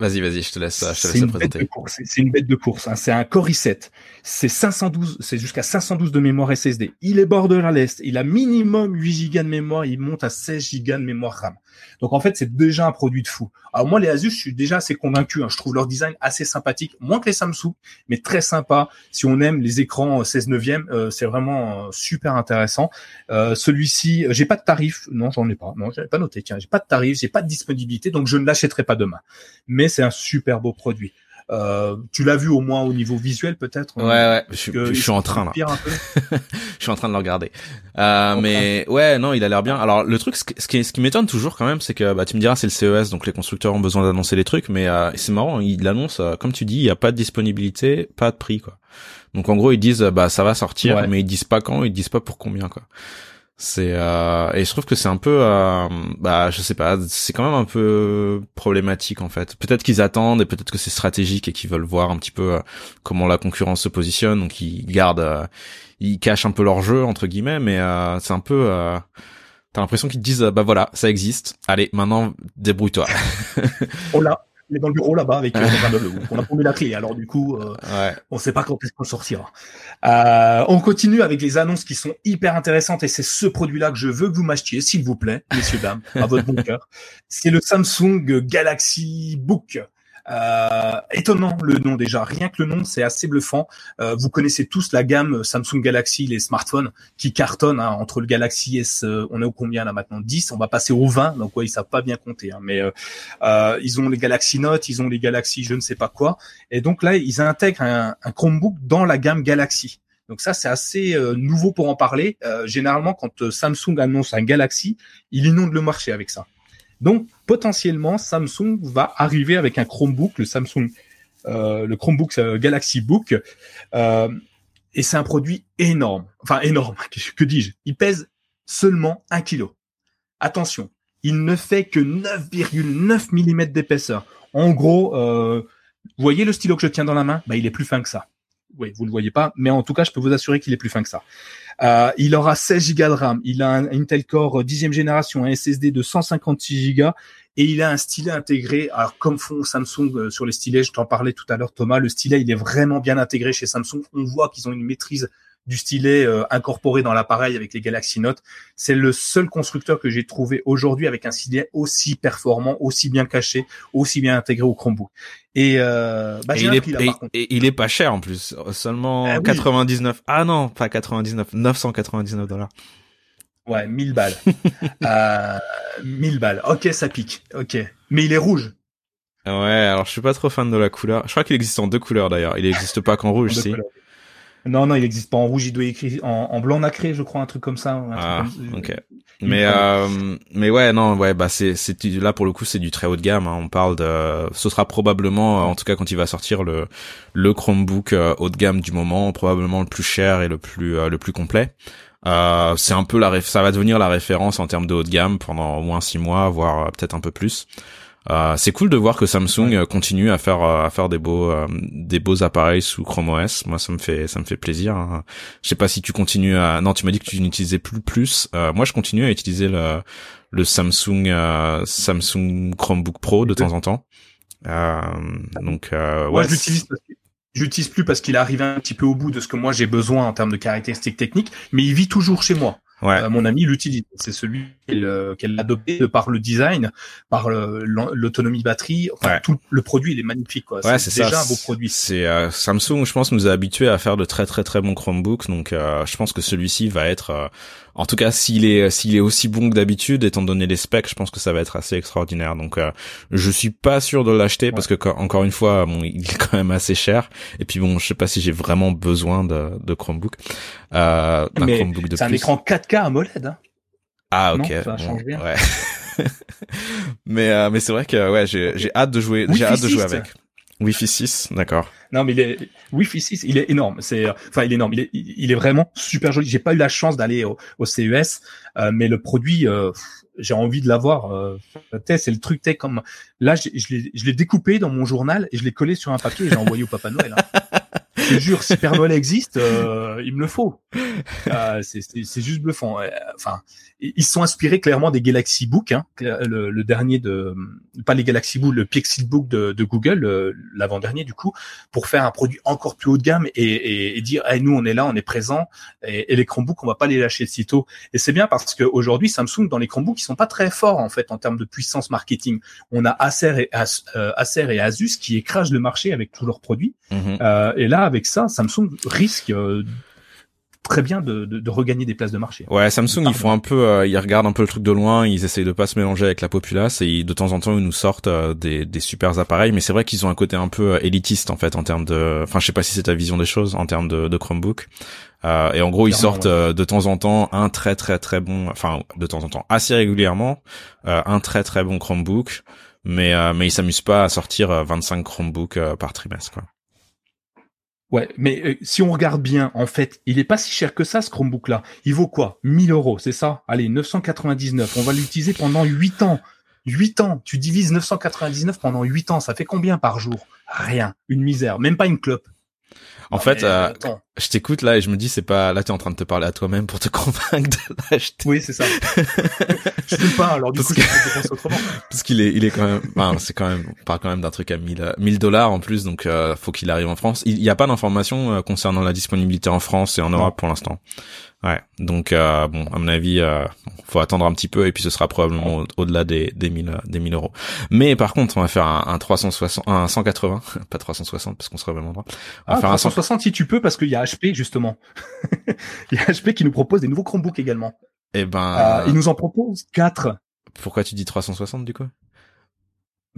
Speaker 2: Vas-y, vas-y, je te laisse, je te laisse le présenter.
Speaker 1: C'est une bête de course. Hein. C'est un Core i7. C'est 512, c'est jusqu'à 512 de mémoire SSD. Il est borderless. Il a minimum 8 Go de mémoire. Il monte à 16 Go de mémoire RAM. Donc en fait, c'est déjà un produit de fou. Alors moi, les Asus, je suis déjà assez convaincu. Hein. Je trouve leur design assez sympathique, moins que les Samsung, mais très sympa. Si on aime les écrans 16 neuvième, euh, c'est vraiment euh, super intéressant. Euh, Celui-ci, j'ai pas de tarif. Non, j'en ai pas. Non, j'avais pas noté. Tiens, j'ai pas de tarif, j'ai pas de disponibilité, donc je ne l'achèterai pas demain. Mais c'est un super beau produit. Euh, tu l'as vu au moins au niveau visuel peut-être
Speaker 2: Ouais ouais, je, suis, je suis en train là. [LAUGHS] je suis en train de le regarder. Euh, mais ouais, non, il a l'air bien. Alors le truc, ce qui, ce qui m'étonne toujours quand même, c'est que bah tu me diras c'est le CES, donc les constructeurs ont besoin d'annoncer les trucs, mais euh, c'est marrant, il annonce, euh, comme tu dis, il y a pas de disponibilité, pas de prix quoi. Donc en gros ils disent bah ça va sortir, ouais. mais ils disent pas quand, ils disent pas pour combien quoi. C'est euh, et je trouve que c'est un peu euh, bah je sais pas, c'est quand même un peu problématique en fait. Peut-être qu'ils attendent et peut-être que c'est stratégique et qu'ils veulent voir un petit peu euh, comment la concurrence se positionne, donc ils gardent euh, ils cachent un peu leur jeu entre guillemets mais euh, c'est un peu t'as l'impression qu'ils te disent bah voilà, ça existe. Allez, maintenant débrouille-toi.
Speaker 1: oh là il est dans le bureau là-bas avec euh, [LAUGHS] on a tombé la clé. Alors du coup, euh,
Speaker 2: ouais.
Speaker 1: on sait pas quand est-ce qu'on sortira. Euh, on continue avec les annonces qui sont hyper intéressantes et c'est ce produit-là que je veux que vous m'achetiez, s'il vous plaît, messieurs dames, à votre bon [LAUGHS] cœur. C'est le Samsung Galaxy Book. Euh, étonnant le nom déjà, rien que le nom c'est assez bluffant. Euh, vous connaissez tous la gamme Samsung Galaxy, les smartphones qui cartonnent hein, entre le Galaxy S, euh, on est au combien là maintenant? 10, on va passer au 20, donc ouais ils savent pas bien compter, hein, mais euh, ils ont les Galaxy Note, ils ont les Galaxy je ne sais pas quoi, et donc là ils intègrent un, Chromebook dans la gamme Galaxy. Donc ça, c'est assez euh, nouveau pour en parler. Euh, généralement, quand Samsung annonce un Galaxy, il inonde le marché avec ça. Donc potentiellement Samsung va arriver avec un Chromebook, le Samsung, euh, le Chromebook euh, Galaxy Book, euh, et c'est un produit énorme. Enfin énorme. [LAUGHS] Que, dis-je? Il pèse seulement un kilo. Attention, il ne fait que 9,9 mm d'épaisseur. En gros, vous voyez le stylo que je tiens dans la main? Bah, il est plus fin que ça. Oui, vous le voyez pas, mais en tout cas, je peux vous assurer qu'il est plus fin que ça. Euh, il aura 16 Go de RAM, il a un Intel Core 10e génération, un SSD de 156 Go et il a un stylet intégré. Alors comme font Samsung euh, sur les stylets, je t'en parlais tout à l'heure Thomas, le stylet il est vraiment bien intégré chez Samsung. On voit qu'ils ont une maîtrise du stylet euh, incorporé dans l'appareil avec les Galaxy Note. C'est le seul constructeur que j'ai trouvé aujourd'hui avec un stylet aussi performant, aussi bien caché, aussi bien intégré au Chromebook. Et, euh, bah,
Speaker 2: et il, est, là, et, et il est pas cher en plus, seulement ah, oui. 99. Ah non, pas 99, 999 dollars.
Speaker 1: Ouais, 1000 balles. [LAUGHS] euh, 1000 balles. Ok, ça pique. Ok, mais il est rouge.
Speaker 2: Ouais, alors je suis pas trop fan de la couleur. Je crois qu'il existe en deux couleurs d'ailleurs. Il n'existe pas qu'en rouge, si. Couleurs.
Speaker 1: Non, non, il n'existe pas en rouge, il doit écrire en, en, blanc nacré, je crois, un truc comme ça.
Speaker 2: ah,
Speaker 1: comme...
Speaker 2: ok. Mais euh, mais ouais non ouais bah c'est c'est là pour le coup c'est du très haut de gamme. Hein. On parle de ce sera probablement en tout cas quand il va sortir le le Chromebook euh, haut de gamme du moment probablement le plus cher et le plus euh, le plus complet. Euh, c'est un peu la ça va devenir la référence en termes de haut de gamme pendant au moins six mois voire peut-être un peu plus. Euh, c'est cool de voir que Samsung euh, continue à faire euh, à faire des beaux des beaux appareils sous Chrome OS. Moi, ça me fait ça me fait plaisir. Hein. Je sais pas si tu continues à non, tu m'as dit que tu n'utilisais plus plus. moi, je continue à utiliser le le Samsung Samsung Chromebook Pro de temps en temps. donc ouais,
Speaker 1: moi, je l'utilise j'utilise plus parce qu'il est arrivé un petit peu au bout de ce que moi j'ai besoin en termes de caractéristiques techniques, mais il vit toujours chez moi. Ouais. Euh, mon ami l'utilise. C'est celui qu'elle a adopté de par le design, par l'autonomie batterie. Enfin, tout le produit, il est magnifique. Quoi. Ouais, c'est déjà un beau produit.
Speaker 2: C'est euh, Samsung, je pense, nous a habitués à faire de très très très bons Chromebooks. Donc, euh, je pense que celui-ci va être en tout cas, s'il est s'il est aussi bon que d'habitude, étant donné les specs, je pense que ça va être assez extraordinaire. Donc, euh, je suis pas sûr de l'acheter parce que encore une fois, bon, il est quand même assez cher. Et puis bon, je sais pas si j'ai vraiment besoin de, de Chromebook.
Speaker 1: Euh, d'un Chromebook de C'est un écran 4K AMOLED. Hein
Speaker 2: ah ok. ça change bien. Ouais. [LAUGHS] mais euh, mais c'est vrai que ouais, j'ai j'ai hâte de jouer. J'ai hâte de jouer avec. Wi-Fi 6, d'accord.
Speaker 1: Non, mais il est, Wi-Fi 6, il est énorme. C'est, enfin, il est énorme. Il est, il est vraiment super joli. J'ai pas eu la chance d'aller au, au, CES, euh, mais le produit, euh, j'ai envie de l'avoir. Euh, c'est le truc, comme là, je, je l'ai découpé dans mon journal et je l'ai collé sur un papier et j'ai envoyé au Papa Noël. Hein. [LAUGHS] je te jure, si Père existe, euh, il me le faut. [LAUGHS] Euh, c'est juste bluffant. Euh, enfin, ils sont inspirés clairement des Galaxy Book, hein, le, le, dernier de, pas les Galaxy Book, le Pixel Book de, de Google, l'avant-dernier du coup, pour faire un produit encore plus haut de gamme et, et, et dire, hey, nous on est là, on est présent, et, et les Chromebooks, on va pas les lâcher sitôt. Et c'est bien parce qu'aujourd'hui, Samsung, dans les Chromebooks, ils sont pas très forts en fait en termes de puissance marketing. On a Acer et, Acer et Asus qui écrasent le marché avec tous leurs produits. Mm-hmm. et là, avec ça, Samsung risque euh, très bien de, de, regagner des places de marché.
Speaker 2: Ouais, Samsung, ils font un peu, euh, ils regardent un peu le truc de loin, ils essayent de pas se mélanger avec la populace et de temps en temps ils nous sortent euh, des, des super appareils, mais c'est vrai qu'ils ont un côté un peu élitiste en fait en termes de, enfin je sais pas si c'est ta vision des choses en termes de, de Chromebook. et en gros, ils sortent de temps en temps un très très très bon, enfin de temps en temps assez régulièrement, un très très bon Chromebook, mais mais ils s'amusent pas à sortir 25 Chromebooks par trimestre quoi.
Speaker 1: Ouais, mais euh, si on regarde bien, en fait, il est pas si cher que ça, ce Chromebook-là. Il vaut quoi? 1000 euros, c'est ça? Allez, 999. On va l'utiliser pendant 8 ans. 8 ans. Tu divises 999 pendant 8 ans. Ça fait combien par jour? Rien. Une misère. Même pas une clope.
Speaker 2: En fait, euh, je t'écoute là et je me dis c'est pas là t'es en train de te parler à toi-même pour te [LAUGHS] convaincre de l'acheter.
Speaker 1: Oui, c'est ça. je peux pas alors du coup je
Speaker 2: pense autrement. [LAUGHS] Parce qu'il est il est quand même enfin, c'est quand même on parle quand même d'un truc à 1000 1000 dollars en plus donc euh, faut qu'il arrive en France. Il y a pas d'informations euh, concernant la disponibilité en France et en Europe pour l'instant. Ouais. Donc euh, bon, à mon avis, euh, faut attendre un petit peu et puis ce sera probablement au-delà des des 1000 des 1000 euros. Mais par contre, on va faire un, un 360, un 180, [LAUGHS] pas 360 parce qu'on sera vraiment droit.
Speaker 1: On va ah, faire 360 un si tu peux parce qu'il y a HP justement. [LAUGHS] Il y a HP qui nous propose des nouveaux Chromebooks également.
Speaker 2: Eh ben,
Speaker 1: euh, ils nous en proposent quatre.
Speaker 2: Pourquoi tu dis 360 du coup?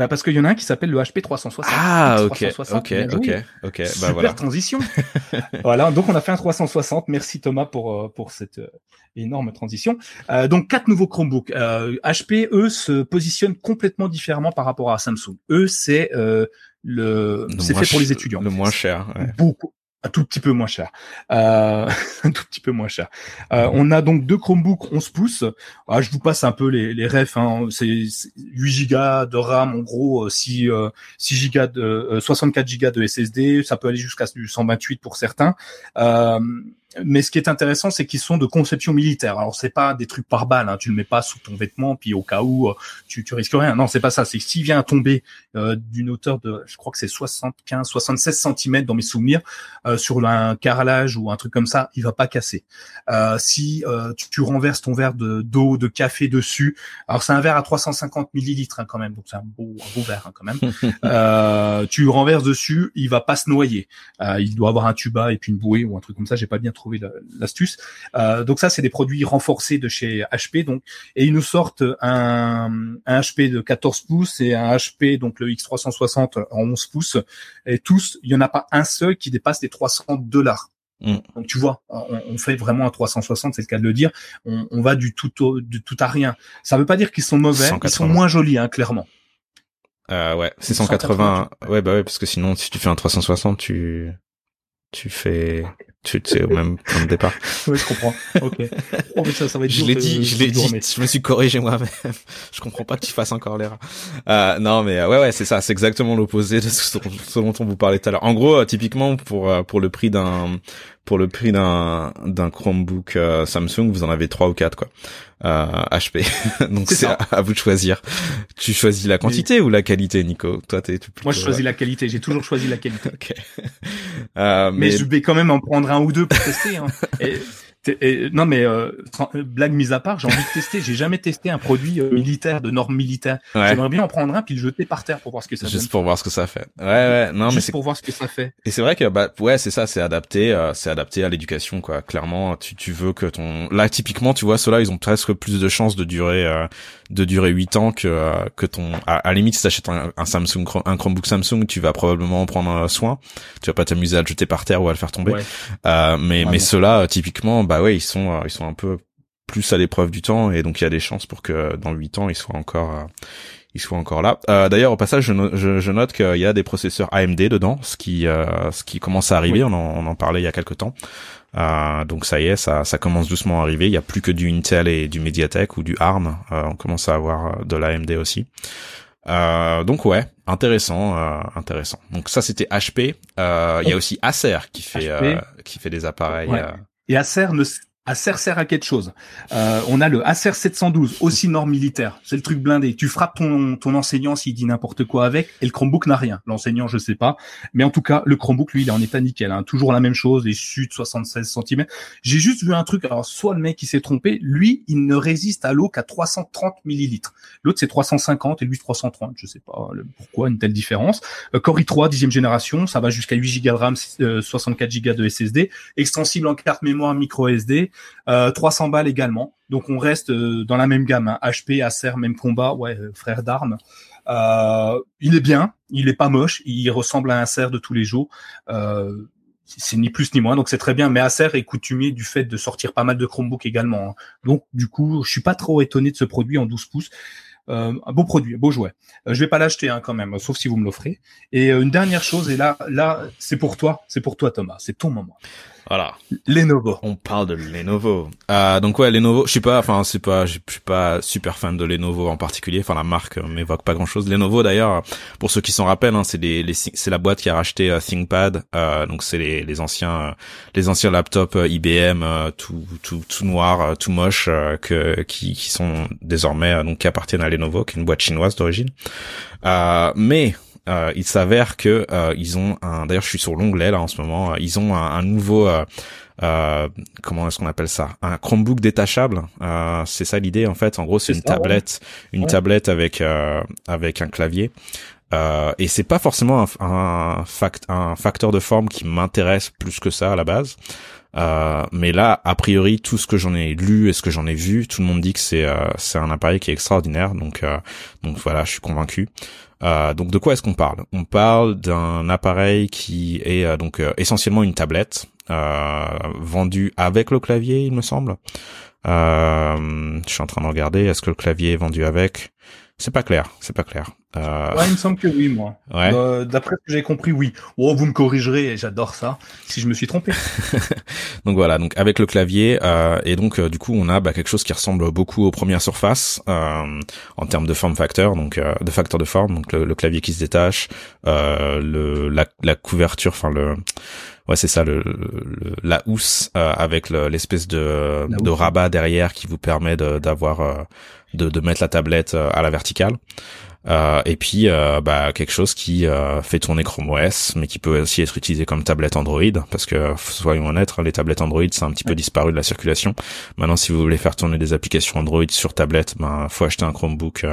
Speaker 1: Bah parce qu'il y en a un qui s'appelle le HP 360.
Speaker 2: Ah ok ok ok ok bah
Speaker 1: Super
Speaker 2: voilà.
Speaker 1: transition. [LAUGHS] voilà donc on a fait un 360. Merci Thomas pour euh, pour cette euh, énorme transition. Euh, donc quatre nouveaux Chromebooks. Euh, HP eux se positionnent complètement différemment par rapport à Samsung. Eux c'est le, le c'est fait pour les étudiants.
Speaker 2: Le moins cher. Ouais.
Speaker 1: Beaucoup un tout petit peu moins cher. Euh, [LAUGHS] un tout petit peu moins cher. Euh, on a donc deux Chromebooks 11 pouces. Ah, je vous passe un peu les, les refs. Hein. C'est 8 Go de RAM, en gros, 6, 6 Go de 64 Go de SSD. Ça peut aller jusqu'à du 128 pour certains. Euh, mais ce qui est intéressant, c'est qu'ils sont de conception militaire. Alors c'est pas des trucs par balle, hein. tu le mets pas sous ton vêtement, puis au cas où euh, tu, tu risques rien. Non, c'est pas ça. C'est s'il vient à tomber euh, d'une hauteur de, je crois que c'est 75, 76 cm dans mes souvenirs, euh, sur un carrelage ou un truc comme ça, il va pas casser. Euh, si euh, tu, tu, renverses ton verre de d'eau, de café dessus, alors c'est un verre à 350 millilitres hein, quand même, donc c'est un beau, un beau verre hein, quand même. [LAUGHS] tu renverses dessus, il va pas se noyer. il doit avoir un tuba et puis une bouée ou un truc comme ça. J'ai pas bien trouver l'astuce. Euh, donc ça, c'est des produits renforcés de chez HP. Donc et ils nous sortent un, un HP de 14 pouces et un HP donc le X360 en 11 pouces. Et tous, il y en a pas un seul qui dépasse les 300 dollars. Mm. Donc tu vois, on, fait vraiment un 360, c'est le cas de le dire. On, on va du tout au, du tout à rien. Ça veut pas dire qu'ils sont mauvais, ils sont moins jolis, hein, clairement.
Speaker 2: Euh, ouais, c'est 180. Ouais, bah ouais, parce que sinon, si tu fais un 360, tu tu fais tu sais au même point de départ. [LAUGHS]
Speaker 1: oui, je comprends. Ok.
Speaker 2: Oh, mais ça, ça va être je l'ai dit, je l'ai dit. Je me suis corrigé moi-même. [LAUGHS] je comprends pas que tu fasses encore l'erreur. Euh, non, mais euh, ouais, ouais, c'est ça. C'est exactement l'opposé de ce, dont on vous parlait tout à l'heure. En gros, euh, typiquement pour euh, pour le prix d'un pour le prix d'un d'un Chromebook Samsung, vous en avez trois ou quatre quoi. HP. [LAUGHS] Donc c'est à, vous de choisir. Tu choisis la quantité ou la qualité, Nico? Toi, t'es
Speaker 1: Moi, je choisis la qualité. J'ai toujours choisi la qualité. ok. mais... mais je vais quand même en prendre un ou deux pour tester. Hein. [LAUGHS] Et, non mais euh, blague mise à part, j'ai envie de tester. J'ai jamais testé un produit euh, militaire de normes militaires. J'aimerais bien en prendre un puis le jeter par terre pour voir ce que ça
Speaker 2: fait. Juste pour voir ce que ça fait. Ouais ouais. Non
Speaker 1: Juste mais pour voir ce que ça fait.
Speaker 2: Et c'est vrai que bah ouais c'est ça, c'est adapté, euh, c'est adapté à l'éducation quoi. Clairement, tu tu veux que ton là typiquement tu vois ceux-là ils ont presque plus de chances de durer euh, de durer 8 ans que euh, que ton à, à limite si t'achètes un, un Samsung un Chromebook Samsung tu vas probablement en prendre soin tu vas pas t'amuser à le jeter par terre ou à le faire tomber euh, mais mais ceux-là typiquement bah ouais ils sont euh, ils sont un peu plus à l'épreuve du temps et donc il y a des chances pour que dans 8 ans ils soient encore ils soient encore là. Euh, D'ailleurs, au passage, je, je, je note qu'il y a des processeurs AMD dedans, ce qui, euh, ce qui commence à arriver. On, en, on, en, parlait il y a quelques temps. Euh, donc ça y est, ça, ça commence doucement à arriver. Il y a plus que du Intel et du MediaTek ou du ARM. Euh, on commence à avoir de l'AMD aussi. Euh, donc ouais, intéressant, euh, intéressant. Donc ça c'était HP. Euh, il y a aussi Acer qui fait qui fait des appareils.
Speaker 1: Et Acer ne Acer sert à quelque chose. Euh, on a le Acer 712, aussi norme militaire. C'est le truc blindé. Tu frappes ton, ton enseignant s'il dit n'importe quoi avec, et le Chromebook n'a rien. L'enseignant, je sais pas. Mais en tout cas, le Chromebook, lui, il est en état nickel. Hein. Toujours la même chose, les chutes 76 cm. J'ai juste vu un truc. Alors, soit le mec, il s'est trompé. Lui, il ne résiste à l'eau qu'à 330 millilitres. L'autre, c'est 350 et lui, 330. Je sais pas pourquoi une telle différence. Euh, Core i3, dixième génération. Ça va jusqu'à 8 Go de RAM, 64 Go de SSD. Extensible en carte mémoire micro SD. 300 euh, balles également. Donc on reste euh, dans la même gamme. HP, hein. Acer, même combat, ouais, euh, frère d'armes. il est bien, il est pas moche, il ressemble à un Acer de tous les jours. c'est ni plus ni moins, donc c'est très bien. Mais Acer est coutumier du fait de sortir pas mal de Chromebook également. Hein. Donc du coup, je suis pas trop étonné de ce produit en 12 pouces. un beau produit, un beau jouet. je vais pas l'acheter hein, quand même, sauf si vous me l'offrez. Et une dernière chose, et là, là, c'est pour toi, c'est pour toi Thomas, c'est ton moment.
Speaker 2: Voilà.
Speaker 1: Lenovo.
Speaker 2: On parle de Lenovo. Euh, donc ouais, Lenovo. Je suis pas, enfin c'est pas, je suis pas super fan de Lenovo en particulier. Enfin la marque m'évoque pas grand chose. Lenovo d'ailleurs, pour ceux qui s'en rappellent, hein, c'est les, c'est la boîte qui a racheté euh, ThinkPad. Euh, donc c'est les, les anciens, euh, les anciens laptops euh, IBM tout, tout, tout noir, tout moche, que qui, qui sont désormais donc qui appartiennent à Lenovo, qui est une boîte chinoise d'origine. mais euh, il s'avère que euh, ils ont un. D'ailleurs, je suis sur l'onglet là en ce moment. Ils ont un, nouveau. Euh, comment est-ce qu'on appelle ça? Un Chromebook détachable. c'est ça l'idée en fait. En gros, c'est une tablette, une tablette avec avec un clavier. Euh, et c'est pas forcément un, un, fact, un facteur de forme qui m'intéresse plus que ça à la base. Euh, mais là, a priori, tout ce que j'en ai lu et ce que j'en ai vu, tout le monde dit que c'est c'est un appareil qui est extraordinaire. Donc donc voilà, je suis convaincu. Euh, donc de quoi est-ce qu'on parle? On parle d'un appareil qui est euh, donc euh, essentiellement une tablette vendue avec le clavier, il me semble. je suis en train de regarder. Est-ce que le clavier est vendu avec? C'est pas clair. C'est pas clair.
Speaker 1: Euh... Ouais, il me semble que oui, moi. Ouais. Euh, D'après ce que j'ai compris, oui. Oh, vous me corrigerez, j'adore ça. Si je me suis trompé. [LAUGHS]
Speaker 2: donc voilà, donc avec le clavier euh, et donc euh, du coup on a bah, quelque chose qui ressemble beaucoup aux premières surfaces euh, en termes de form factor, donc euh, de facteur de forme, donc le, clavier qui se détache, le la, la couverture, enfin le ouais c'est ça le, la housse avec l'espèce de, de rabat derrière qui vous permet d'avoir de, de, mettre la tablette à la verticale euh, et puis euh, bah, quelque chose qui euh, fait tourner Chrome OS, mais qui peut aussi être utilisé comme tablette Android, parce que soyons honnêtes, hein, les tablettes Android c'est un petit peu disparu de la circulation. Maintenant, si vous voulez faire tourner des applications Android sur tablette, ben faut acheter un Chromebook,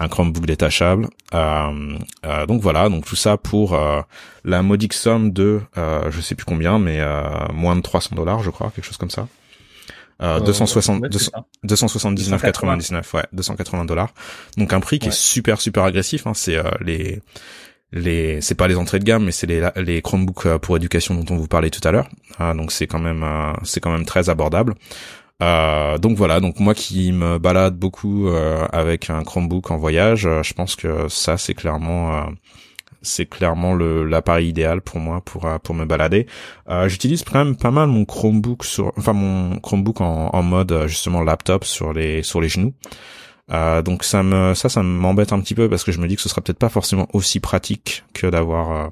Speaker 2: un Chromebook détachable. donc voilà, donc tout ça pour la modique somme de, je sais plus combien, mais moins de 300 dollars, je crois, quelque chose comme ça. Euh, 260, 279,99, ouais, 280 dollars. Donc un prix qui est super super agressif. Hein, c'est euh, les les c'est pas les entrées de gamme mais c'est les les Chromebooks pour éducation dont on vous parlait tout à l'heure. Ah, donc c'est quand même c'est quand même très abordable. Euh, donc voilà, donc moi qui me balade beaucoup euh, avec un Chromebook en voyage, euh, je pense que ça c'est clairement c'est clairement l'appareil idéal pour moi pour pour me balader. J'utilise quand même pas mal mon Chromebook sur enfin mon Chromebook en, en mode justement laptop sur les sur les genoux. donc ça me ça ça m'embête un petit peu parce que je me dis que ce sera peut-être pas forcément aussi pratique que d'avoir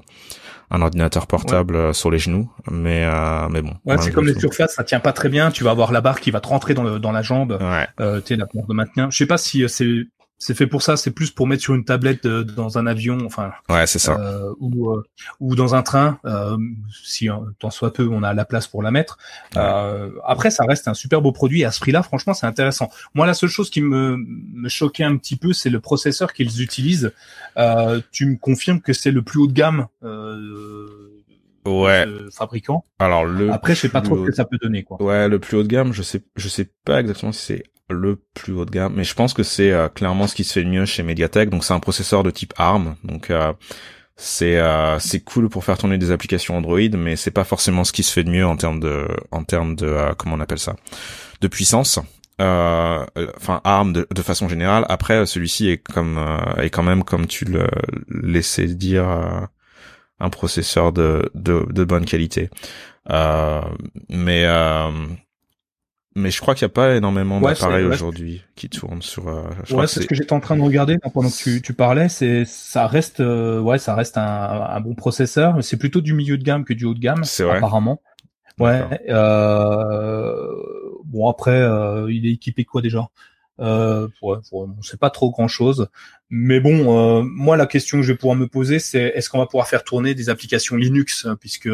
Speaker 2: un ordinateur portable euh, sur les genoux, mais euh, mais bon.
Speaker 1: Ouais, c'est comme les surfaces, ça tient pas très bien. Tu vas avoir la barre qui va te rentrer dans le dans la jambe. Ouais. Euh, tu sais la barre de maintien. Je sais pas si euh, c'est c'est fait pour ça, c'est plus pour mettre sur une tablette euh, dans un avion, enfin.
Speaker 2: Ouais, c'est ça.
Speaker 1: Euh, ou euh, ou dans un train, euh, si tant soit peu on a la place pour la mettre. après, ça reste un super beau produit et à ce prix-là, franchement, c'est intéressant. Moi, la seule chose qui me me choquait un petit peu, c'est le processeur qu'ils utilisent. tu me confirmes que c'est le plus haut de gamme.
Speaker 2: ouais.
Speaker 1: fabricant?
Speaker 2: Alors le
Speaker 1: après, je sais pas trop ce que ça peut donner quoi.
Speaker 2: Ouais, le plus haut de gamme, je sais je sais pas exactement si c'est le plus haut de gamme, mais je pense que c'est euh, clairement ce qui se fait le mieux chez Mediatek. Donc c'est un processeur de type ARM, donc euh, c'est euh, c'est cool pour faire tourner des applications Android, mais c'est pas forcément ce qui se fait de mieux en termes de en termes de comment on appelle ça, de puissance. Enfin ARM de, de, façon générale. Après celui-ci est comme est quand même comme tu le laissais dire un processeur de de, de bonne qualité. mais mais je crois qu'il n'y a pas énormément d'appareils aujourd'hui qui tournent sur. Euh,
Speaker 1: ouais, c'est ce que j'étais en train de regarder pendant que tu, tu parlais. C'est ça reste euh, ouais, ça reste un, un bon processeur, mais c'est plutôt du milieu de gamme que du haut de gamme, apparemment. Ouais. Euh, bon après, euh, il est équipé quoi déjà? Euh, ouais, on sait pas trop grand chose, mais bon, euh, moi la question que je vais pouvoir me poser, c'est est-ce qu'on va pouvoir faire tourner des applications Linux puisque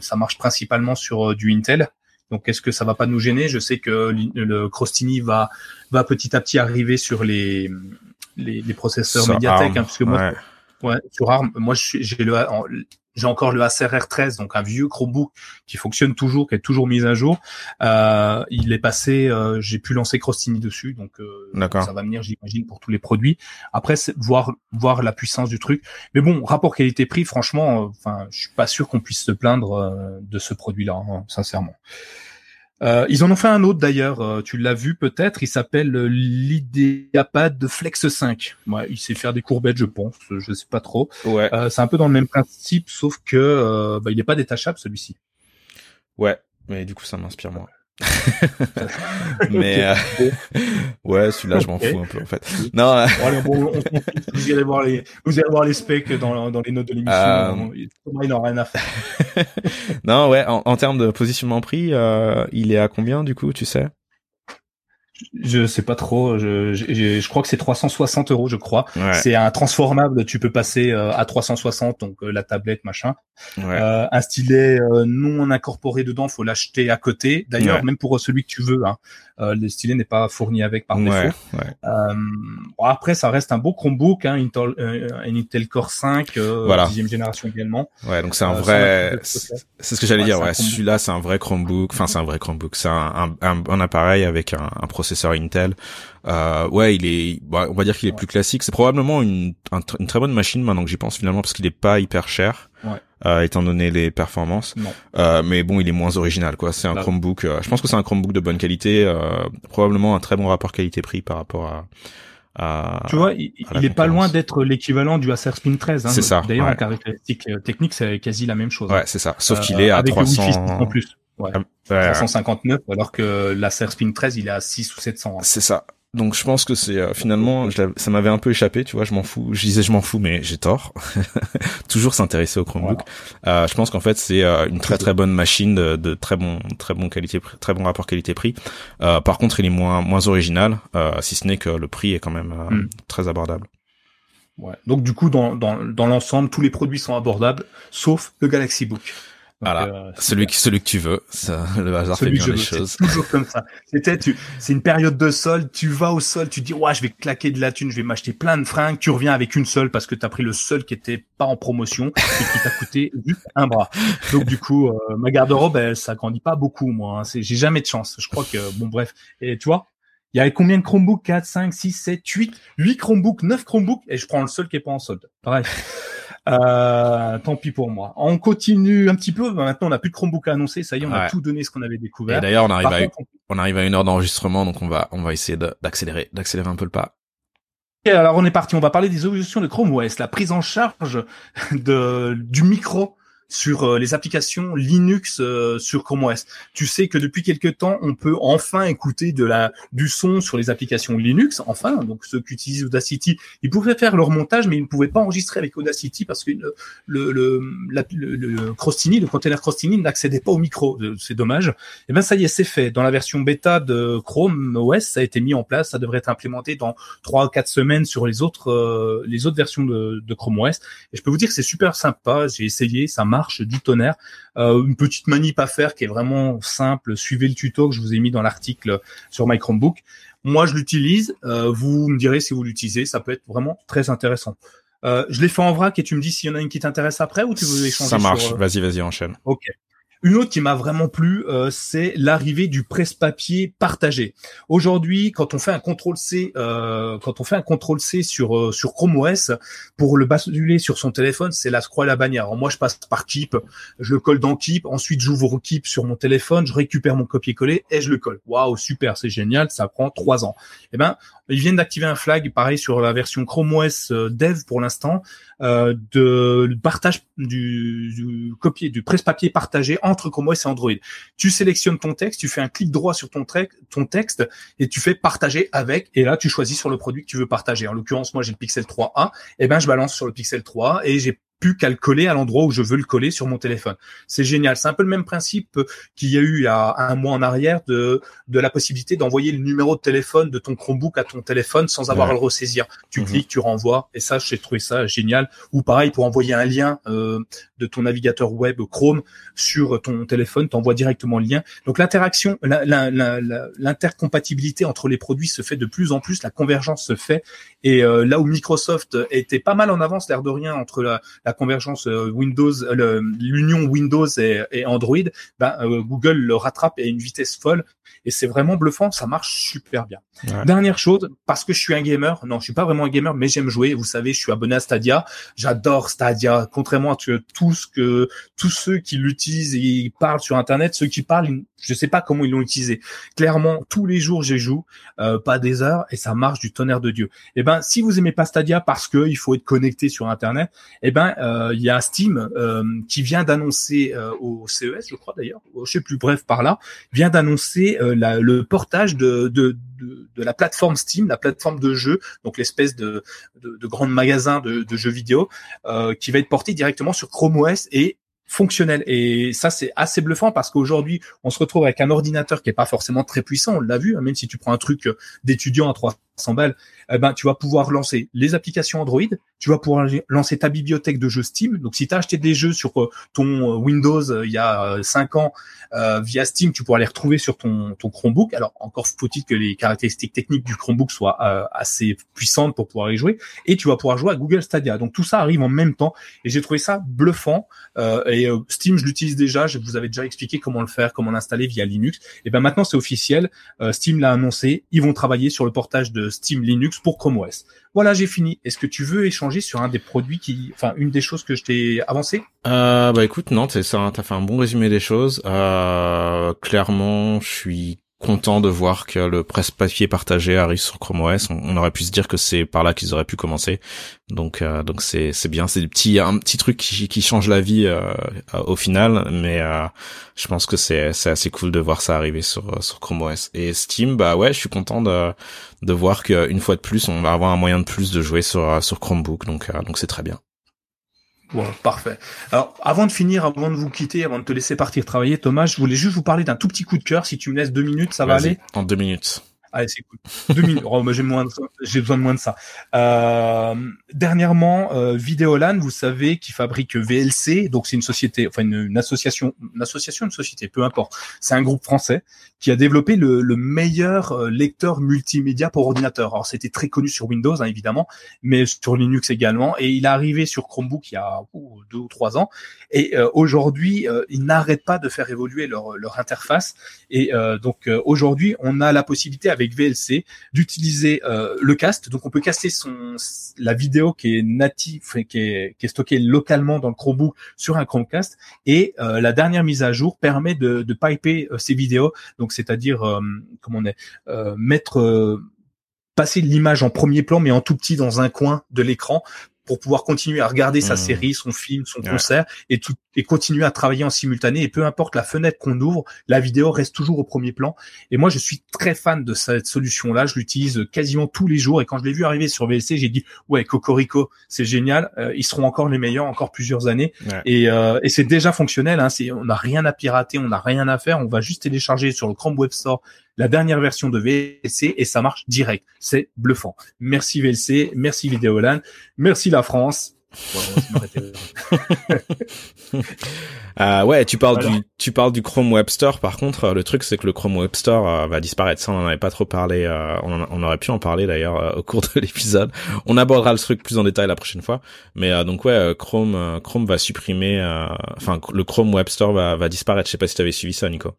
Speaker 1: ça marche principalement sur du Intel? Donc, est-ce que ça va pas nous gêner? Je sais que le Crostini va va petit à petit arriver sur les les, les processeurs Mediatek, hein, parce que moi, ouais. sur ARM, moi j'ai le j'ai encore le Acer R13, donc un vieux Chromebook qui fonctionne toujours, qui est toujours mis à jour. Euh, il est passé, euh, j'ai pu lancer Crostini dessus, donc euh, ça va venir, j'imagine, pour tous les produits. Après, voir voir la puissance du truc. Mais bon, rapport qualité-prix, franchement, enfin, je suis pas sûr qu'on puisse se plaindre de ce produit-là, hein, sincèrement. Euh, ils en ont fait un autre d'ailleurs, euh, tu l'as vu peut-être, il s'appelle euh, l'Ideapad Flex 5. Ouais, il sait faire des courbettes, je pense, je sais pas trop.
Speaker 2: Ouais.
Speaker 1: c'est un peu dans le même principe, sauf que bah, il n'est pas détachable celui-ci.
Speaker 2: Ouais, mais du coup ça m'inspire moi. [LAUGHS] mais euh, ouais, celui-là, je m'en fous un peu en fait.
Speaker 1: Non. Euh, bon, allez, on, vous irez voir les, vous irez voir les specs dans, dans les notes de l'émission. Euh... Il n'en rien à faire. [LAUGHS]
Speaker 2: non, ouais. En, en termes de positionnement prix, euh, il est à combien du coup, tu sais?
Speaker 1: Je sais pas trop. Je, je, je crois que c'est 360 euros, je crois. C'est un transformable. Tu peux passer euh, à 360, donc euh, la tablette, machin. Euh, un stylet non incorporé dedans, faut l'acheter à côté. D'ailleurs, même pour celui que tu veux, hein, le stylet n'est pas fourni avec par défaut. Bon, après, ça reste un beau Chromebook, hein, Intel, un Intel Core 5, voilà. dixième génération également.
Speaker 2: Ouais, donc c'est un vrai. C'est ce que j'allais dire. Ouais, celui-là, c'est un vrai Chromebook. Enfin, c'est un vrai Chromebook. C'est un, un, un, appareil avec un, un processeur processeur Intel. Euh, ouais, il est, bah, on va dire qu'il est plus classique. C'est probablement une, une très bonne machine maintenant que j'y pense finalement parce qu'il est pas hyper cher. Euh, étant donné les performances. Euh, mais bon, il est moins original, quoi. C'est un Chromebook. Euh, je pense que c'est un Chromebook de bonne qualité, euh, probablement un très bon rapport qualité-prix par rapport à. à
Speaker 1: tu vois, il, il est pas loin d'être l'équivalent du Acer Spin 13. Hein.
Speaker 2: C'est ça.
Speaker 1: D'ailleurs, en caractéristique technique, c'est quasi la même chose.
Speaker 2: Ouais, c'est ça. Sauf qu'il est à avec 300. Le
Speaker 1: en plus. Ouais. 359, alors que l'Acer Spin 13, il est à 6 ou 700. Hein.
Speaker 2: C'est ça. Donc je pense que c'est euh, finalement ça m'avait un peu échappé, tu vois, je m'en fous. Je disais je m'en fous mais j'ai tort. [LAUGHS] Toujours s'intéresser au Chromebook. Euh, je pense qu'en fait c'est euh, une très très bonne machine de, de, très bon très bon qualité très bon rapport qualité-prix. Euh, par contre, il est moins moins original si ce n'est que le prix est quand même hmm. très abordable.
Speaker 1: Ouais. Donc du coup dans dans dans l'ensemble, tous les produits sont abordables sauf le Galaxy Book
Speaker 2: voilà, euh, celui que celui que tu veux, ça, le hasard fait bien les choses.
Speaker 1: Toujours comme ça. [LAUGHS] C'était, tu, c'est une période de solde. Tu vas au sol, tu dis ouais, je vais claquer de la thune, je vais m'acheter plein de fringues. Tu reviens avec une seule parce que t'as pris le seul qui était pas en promotion et qui t'a coûté [LAUGHS] juste un bras. Donc du coup, euh, ma garde-robe, elle, ça grandit pas beaucoup moi. Hein. C'est, j'ai jamais de chance. Je crois que bon bref. Et tu vois, il y avait combien de Chromebooks? 4, 5, 6, 7, 8, 8 Chromebooks, 9 Chromebooks et je prends le seul qui est pas en solde. Pareil. Euh, tant pis pour moi. On continue un petit peu. Maintenant, on n'a plus de Chromebook à annoncer. Ça y est, on a tout donné ce qu'on avait découvert.
Speaker 2: Et d'ailleurs, on arrive à on arrive à une heure d'enregistrement, donc on va on va essayer d'accélérer d'accélérer un peu le pas.
Speaker 1: Et alors on est parti. On va parler des évolutions de Chrome OS, la prise en charge de du micro sur euh, les applications Linux euh, sur Chrome OS. Tu sais que depuis quelques temps, on peut enfin écouter la du son sur les applications Linux. Enfin, donc ceux qui utilisent Audacity, ils pouvaient faire leur montage, mais ils ne pouvaient pas enregistrer avec Audacity parce que le le le, le, le Crostini, le container Crostini n'accédait pas au micro. Euh, c'est dommage. Et eh ben ça y est, c'est fait. Dans la version bêta de Chrome OS, ça a été mis en place. Ça devrait être implémenté dans trois quatre semaines sur les autres les autres versions de, de Chrome OS. Et je peux vous dire que c'est super sympa. J'ai essayé, ça marche du tonnerre. Euh, une petite manip à faire qui est vraiment simple. Suivez le tuto que je vous ai mis dans l'article sur my Chromebook. Moi, je l'utilise. Euh, vous me direz si vous l'utilisez. Ça peut être vraiment très intéressant. Euh, je l'ai fait en vrac et tu me dis s'il y en a une qui t'intéresse après ou tu veux échanger.
Speaker 2: Ça marche. Vas-y, vas-y, enchaîne.
Speaker 1: Ok. Une autre qui m'a vraiment plu, euh, c'est l'arrivée du presse-papier partagé. Aujourd'hui, quand on fait un contrôle C, euh, quand on fait un contrôle C sur euh, sur Chrome OS pour le basculer sur son téléphone, c'est la croix et la bannière. Moi, je passe par Keep, je le colle dans Keep, ensuite j'ouvre Keep sur mon téléphone, je récupère mon copier-coller et je le colle. Waouh, super, c'est génial, ça prend trois ans. Eh ben, ils viennent d'activer un flag, pareil sur la version Chrome OS Dev pour l'instant, euh, de partage du, du copier du presse-papier partagé entre Chrome OS et Android. Tu sélectionnes ton texte, tu fais un clic droit sur ton, ton texte et tu fais partager avec et là tu choisis sur le produit que tu veux partager. En l'occurrence, moi j'ai le Pixel 3a, et ben je balance sur le Pixel 3 et j'ai plus qu'à le coller à l'endroit où je veux le coller sur mon téléphone. C'est génial. C'est un peu le même principe qu'il y a eu il y a un mois en arrière de, de la possibilité d'envoyer le numéro de téléphone de ton Chromebook à ton téléphone sans avoir à le ressaisir. Tu mhm. cliques, tu renvoies, et ça, j'ai trouvé ça génial. Ou pareil, pour envoyer un lien euh, de ton navigateur web Chrome sur ton téléphone, tu envoies directement le lien. Donc l'interaction, l'intercompatibilité entre les produits se fait de plus en plus, la convergence se fait. Et euh, là où Microsoft était pas mal en avance, l'air de rien, entre la convergence euh, Windows, euh, l'union Windows et, Android, ben, euh, Google le rattrape à une vitesse folle et c'est vraiment bluffant, ça marche super bien. Dernière chose, parce que je suis un gamer, non, je suis pas vraiment un gamer, mais j'aime jouer. Vous savez, je suis abonné à Stadia, j'adore Stadia. Contrairement à tout ce que tous ceux qui l'utilisent et parlent sur Internet, ceux qui parlent, je sais pas comment ils l'ont utilisé. Clairement, tous les jours, j'y joue, pas des heures, et ça marche du tonnerre de Dieu. Eh ben, si vous aimez pas Stadia parce que il faut être connecté sur Internet, eh ben, euh, il y a Steam euh, qui vient d'annoncer euh, au CES, je crois d'ailleurs, je sais plus, bref par là, vient d'annoncer le portage de, de, de, la plateforme Steam, la plateforme de jeu, donc l'espèce de, de, de grand magasin de, de jeux vidéo, qui va être porté directement sur Chrome OS et fonctionnel. Et ça, c'est assez bluffant parce qu'aujourd'hui, on se retrouve avec un ordinateur qui est pas forcément très puissant. On l'a vu, hein, même si tu prends un truc d'étudiant à 300 balles, eh ben, tu vas pouvoir lancer les applications Android, tu vas pouvoir lancer ta bibliothèque de jeux Steam. Donc, si tu as acheté des jeux sur euh, ton euh, Windows euh, il y a cinq ans via Steam, tu pourras les retrouver sur ton, ton Chromebook. Alors, encore faut-il que les caractéristiques techniques du Chromebook soient assez puissantes pour pouvoir y jouer. Et tu vas pouvoir jouer à Google Stadia. Donc, tout ça arrive en même temps. Et j'ai trouvé ça bluffant. et Steam, je l'utilise déjà. Je vous avais déjà expliqué comment le faire, comment l'installer via Linux. Et ben maintenant, c'est officiel. Steam l'a annoncé. Ils vont travailler sur le portage de Steam Linux pour Chrome OS. Voilà, j'ai fini. Est-ce que tu veux échanger sur un des produits qui, enfin, une des choses que je t'ai avancé
Speaker 2: euh, Bah écoute, non, t'as ça, t'as fait un bon résumé des choses. Euh, clairement, je suis content de voir que le presse-papier partagé arrive sur Chrome OS. On, aurait pu se dire que c'est par là qu'ils auraient pu commencer. Donc euh, donc c'est c'est bien, c'est des petits un petit truc qui qui change la vie euh, au final, mais euh, je pense que c'est c'est assez cool de voir ça arriver sur sur Chrome OS et Steam. Bah ouais, je suis content de de voir qu'une fois de plus, on va avoir un moyen de plus de jouer sur sur Chromebook. Donc donc c'est très bien.
Speaker 1: Bon, parfait. Alors, avant de finir, avant de vous quitter, avant de te laisser partir travailler, Thomas, je voulais juste vous parler d'un tout petit coup de cœur. Si tu me laisses deux minutes, ça va aller?
Speaker 2: En deux minutes.
Speaker 1: Allez, c'est cool. Deux minutes. Oh, j'ai moins, j'ai besoin de moins de ça. Euh, dernièrement, euh, Videolan, vous savez, qui fabrique VLC, donc c'est une société, enfin une, association, une association, une société, peu importe. C'est un groupe français qui a développé le, le meilleur euh, lecteur multimédia pour ordinateur. Alors c'était très connu sur Windows, hein, évidemment, mais sur Linux également. Et il est arrivé sur Chromebook il y a deux ou trois ans. Et euh, aujourd'hui, euh, ils n'arrêtent pas de faire évoluer leur, leur interface. Et donc aujourd'hui, on a la possibilité avec avec VLC d'utiliser le cast. Donc on peut caster son la vidéo qui est native, qui est, qui stockée localement dans le Chromebook sur un Chromecast. Et la dernière mise à jour permet de, piper ces vidéos. Donc c'est-à-dire comment on est mettre passer l'image en premier plan mais en tout petit dans un coin de l'écran pour pouvoir continuer à regarder sa mmh. série, son film, son concert et tout et continuer à travailler en simultané et peu importe la fenêtre qu'on ouvre, la vidéo reste toujours au premier plan. Et moi je suis très fan de cette solution là, je l'utilise quasiment tous les jours et quand je l'ai vu arriver sur VLC, j'ai dit ouais Cocorico, c'est génial, euh, ils seront encore les meilleurs encore plusieurs années. Et, euh, et c'est déjà fonctionnel hein, c'est on n'a rien à pirater, on n'a rien à faire, on va juste télécharger sur le Chrome Web Store la dernière version de VLC et ça marche direct. C'est bluffant. Merci VLC, merci Vidéolan, merci la France. [LAUGHS]
Speaker 2: euh, ouais, tu parles du tu parles du Chrome Web Store. Par contre, le truc c'est que le Chrome Web Store euh, va disparaître. Ça, on en avait pas trop parlé. Euh, on, on, aurait pu en parler d'ailleurs euh, au cours de [LAUGHS] l'épisode. On abordera le truc plus en détail la prochaine fois. Mais donc ouais, Chrome Chrome va supprimer. Enfin, le Chrome Web Store va, va disparaître. Je sais pas si tu avais suivi ça, Nico.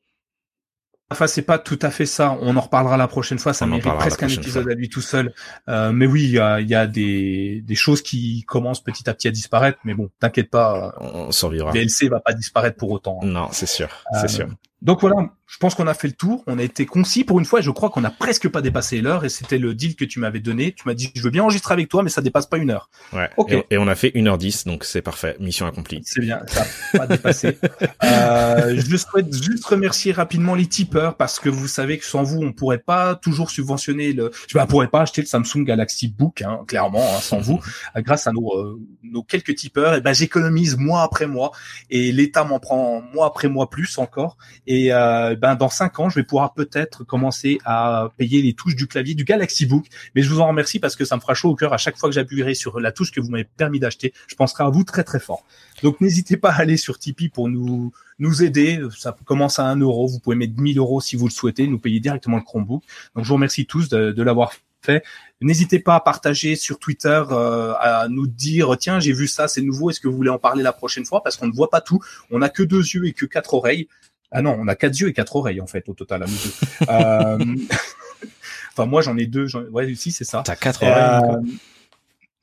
Speaker 1: Enfin, c'est pas tout à fait ça. On en reparlera la prochaine fois. Ça mérite presque un épisode à lui tout seul. Euh, mais oui, il y a, y a des, des, choses qui commencent petit à petit à disparaître. Mais bon, t'inquiète pas.
Speaker 2: On survivra.
Speaker 1: DLC va pas disparaître pour autant.
Speaker 2: Non, c'est sûr, c'est euh, sûr.
Speaker 1: Donc voilà, je pense qu'on a fait le tour. On a été concis pour une fois. Je crois qu'on a presque pas dépassé l'heure. Et c'était le deal que tu m'avais donné. Tu m'as dit, je veux bien enregistrer avec toi, mais ça dépasse pas une heure.
Speaker 2: Ouais. Ok. Et, on a fait une heure dix, donc c'est parfait. Mission accomplie.
Speaker 1: C'est bien. Ça n'a pas dépassé. [LAUGHS] euh, je souhaite juste remercier rapidement les tipeurs parce que vous savez que sans vous, on pourrait pas toujours subventionner le. Je ne pourrais pas acheter le Samsung Galaxy Book, hein, clairement, hein, sans vous. [LAUGHS] Grâce à nos, euh, nos quelques tipeurs, et ben j'économise mois après mois et l'État m'en prend mois après mois plus encore. Et euh, ben dans cinq ans, je vais pouvoir peut-être commencer à payer les touches du clavier du Galaxy Book. Mais je vous en remercie parce que ça me fera chaud au cœur à chaque fois que j'appuierai sur la touche que vous m'avez permis d'acheter. Je penserai à vous très très fort. Donc n'hésitez pas à aller sur Tipeee pour nous nous aider. Ça commence à un euro. Vous pouvez mettre 1000 euros si vous le souhaitez. Nous payer directement le Chromebook. Donc je vous remercie tous de, de l'avoir fait. N'hésitez pas à partager sur Twitter, euh, à nous dire tiens j'ai vu ça, c'est nouveau, est-ce que vous voulez en parler la prochaine fois? Parce qu'on ne voit pas tout. On n'a que deux yeux et que quatre oreilles. Ah non, on a quatre yeux et quatre oreilles en fait au total à nous deux. euh... [LAUGHS] enfin moi j'en ai deux. Ouais, si c'est ça.
Speaker 2: T'as quatre oreilles.
Speaker 1: Euh...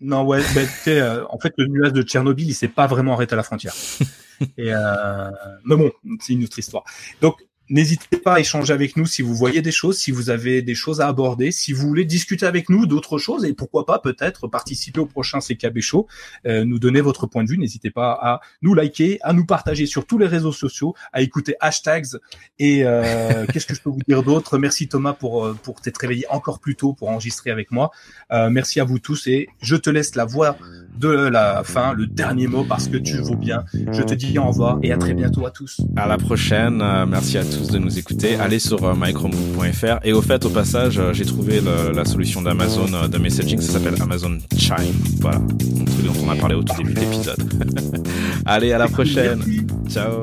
Speaker 1: Non ouais, ben, euh, en fait le nuage de Tchernobyl il s'est pas vraiment arrêté à la frontière. [LAUGHS] et euh... mais bon, c'est une autre histoire. Donc N'hésitez pas à échanger avec nous si vous voyez des choses, si vous avez des choses à aborder, si vous voulez discuter avec nous d'autres choses et pourquoi pas peut-être participer au prochain CKB Show, euh, nous donner votre point de vue. N'hésitez pas à nous liker, à nous partager sur tous les réseaux sociaux, à écouter hashtags et euh, [LAUGHS] qu'est-ce que je peux vous dire d'autre? Merci Thomas pour euh, pour t'être réveillé encore plus tôt pour enregistrer avec moi. Euh, merci à vous tous et je te laisse la voix de la fin, le dernier mot parce que tu vaux bien. Je te dis au revoir et à très bientôt à tous.
Speaker 2: À la prochaine. Merci à tous de nous écouter. Allez sur euh, micromove.fr. Et au fait, au passage, euh, j'ai trouvé la solution d'Amazon euh, de messaging. Ça s'appelle Amazon Chime. Voilà. Un truc dont on a parlé au tout début de l'épisode. [LAUGHS] Allez, à la prochaine. Ciao.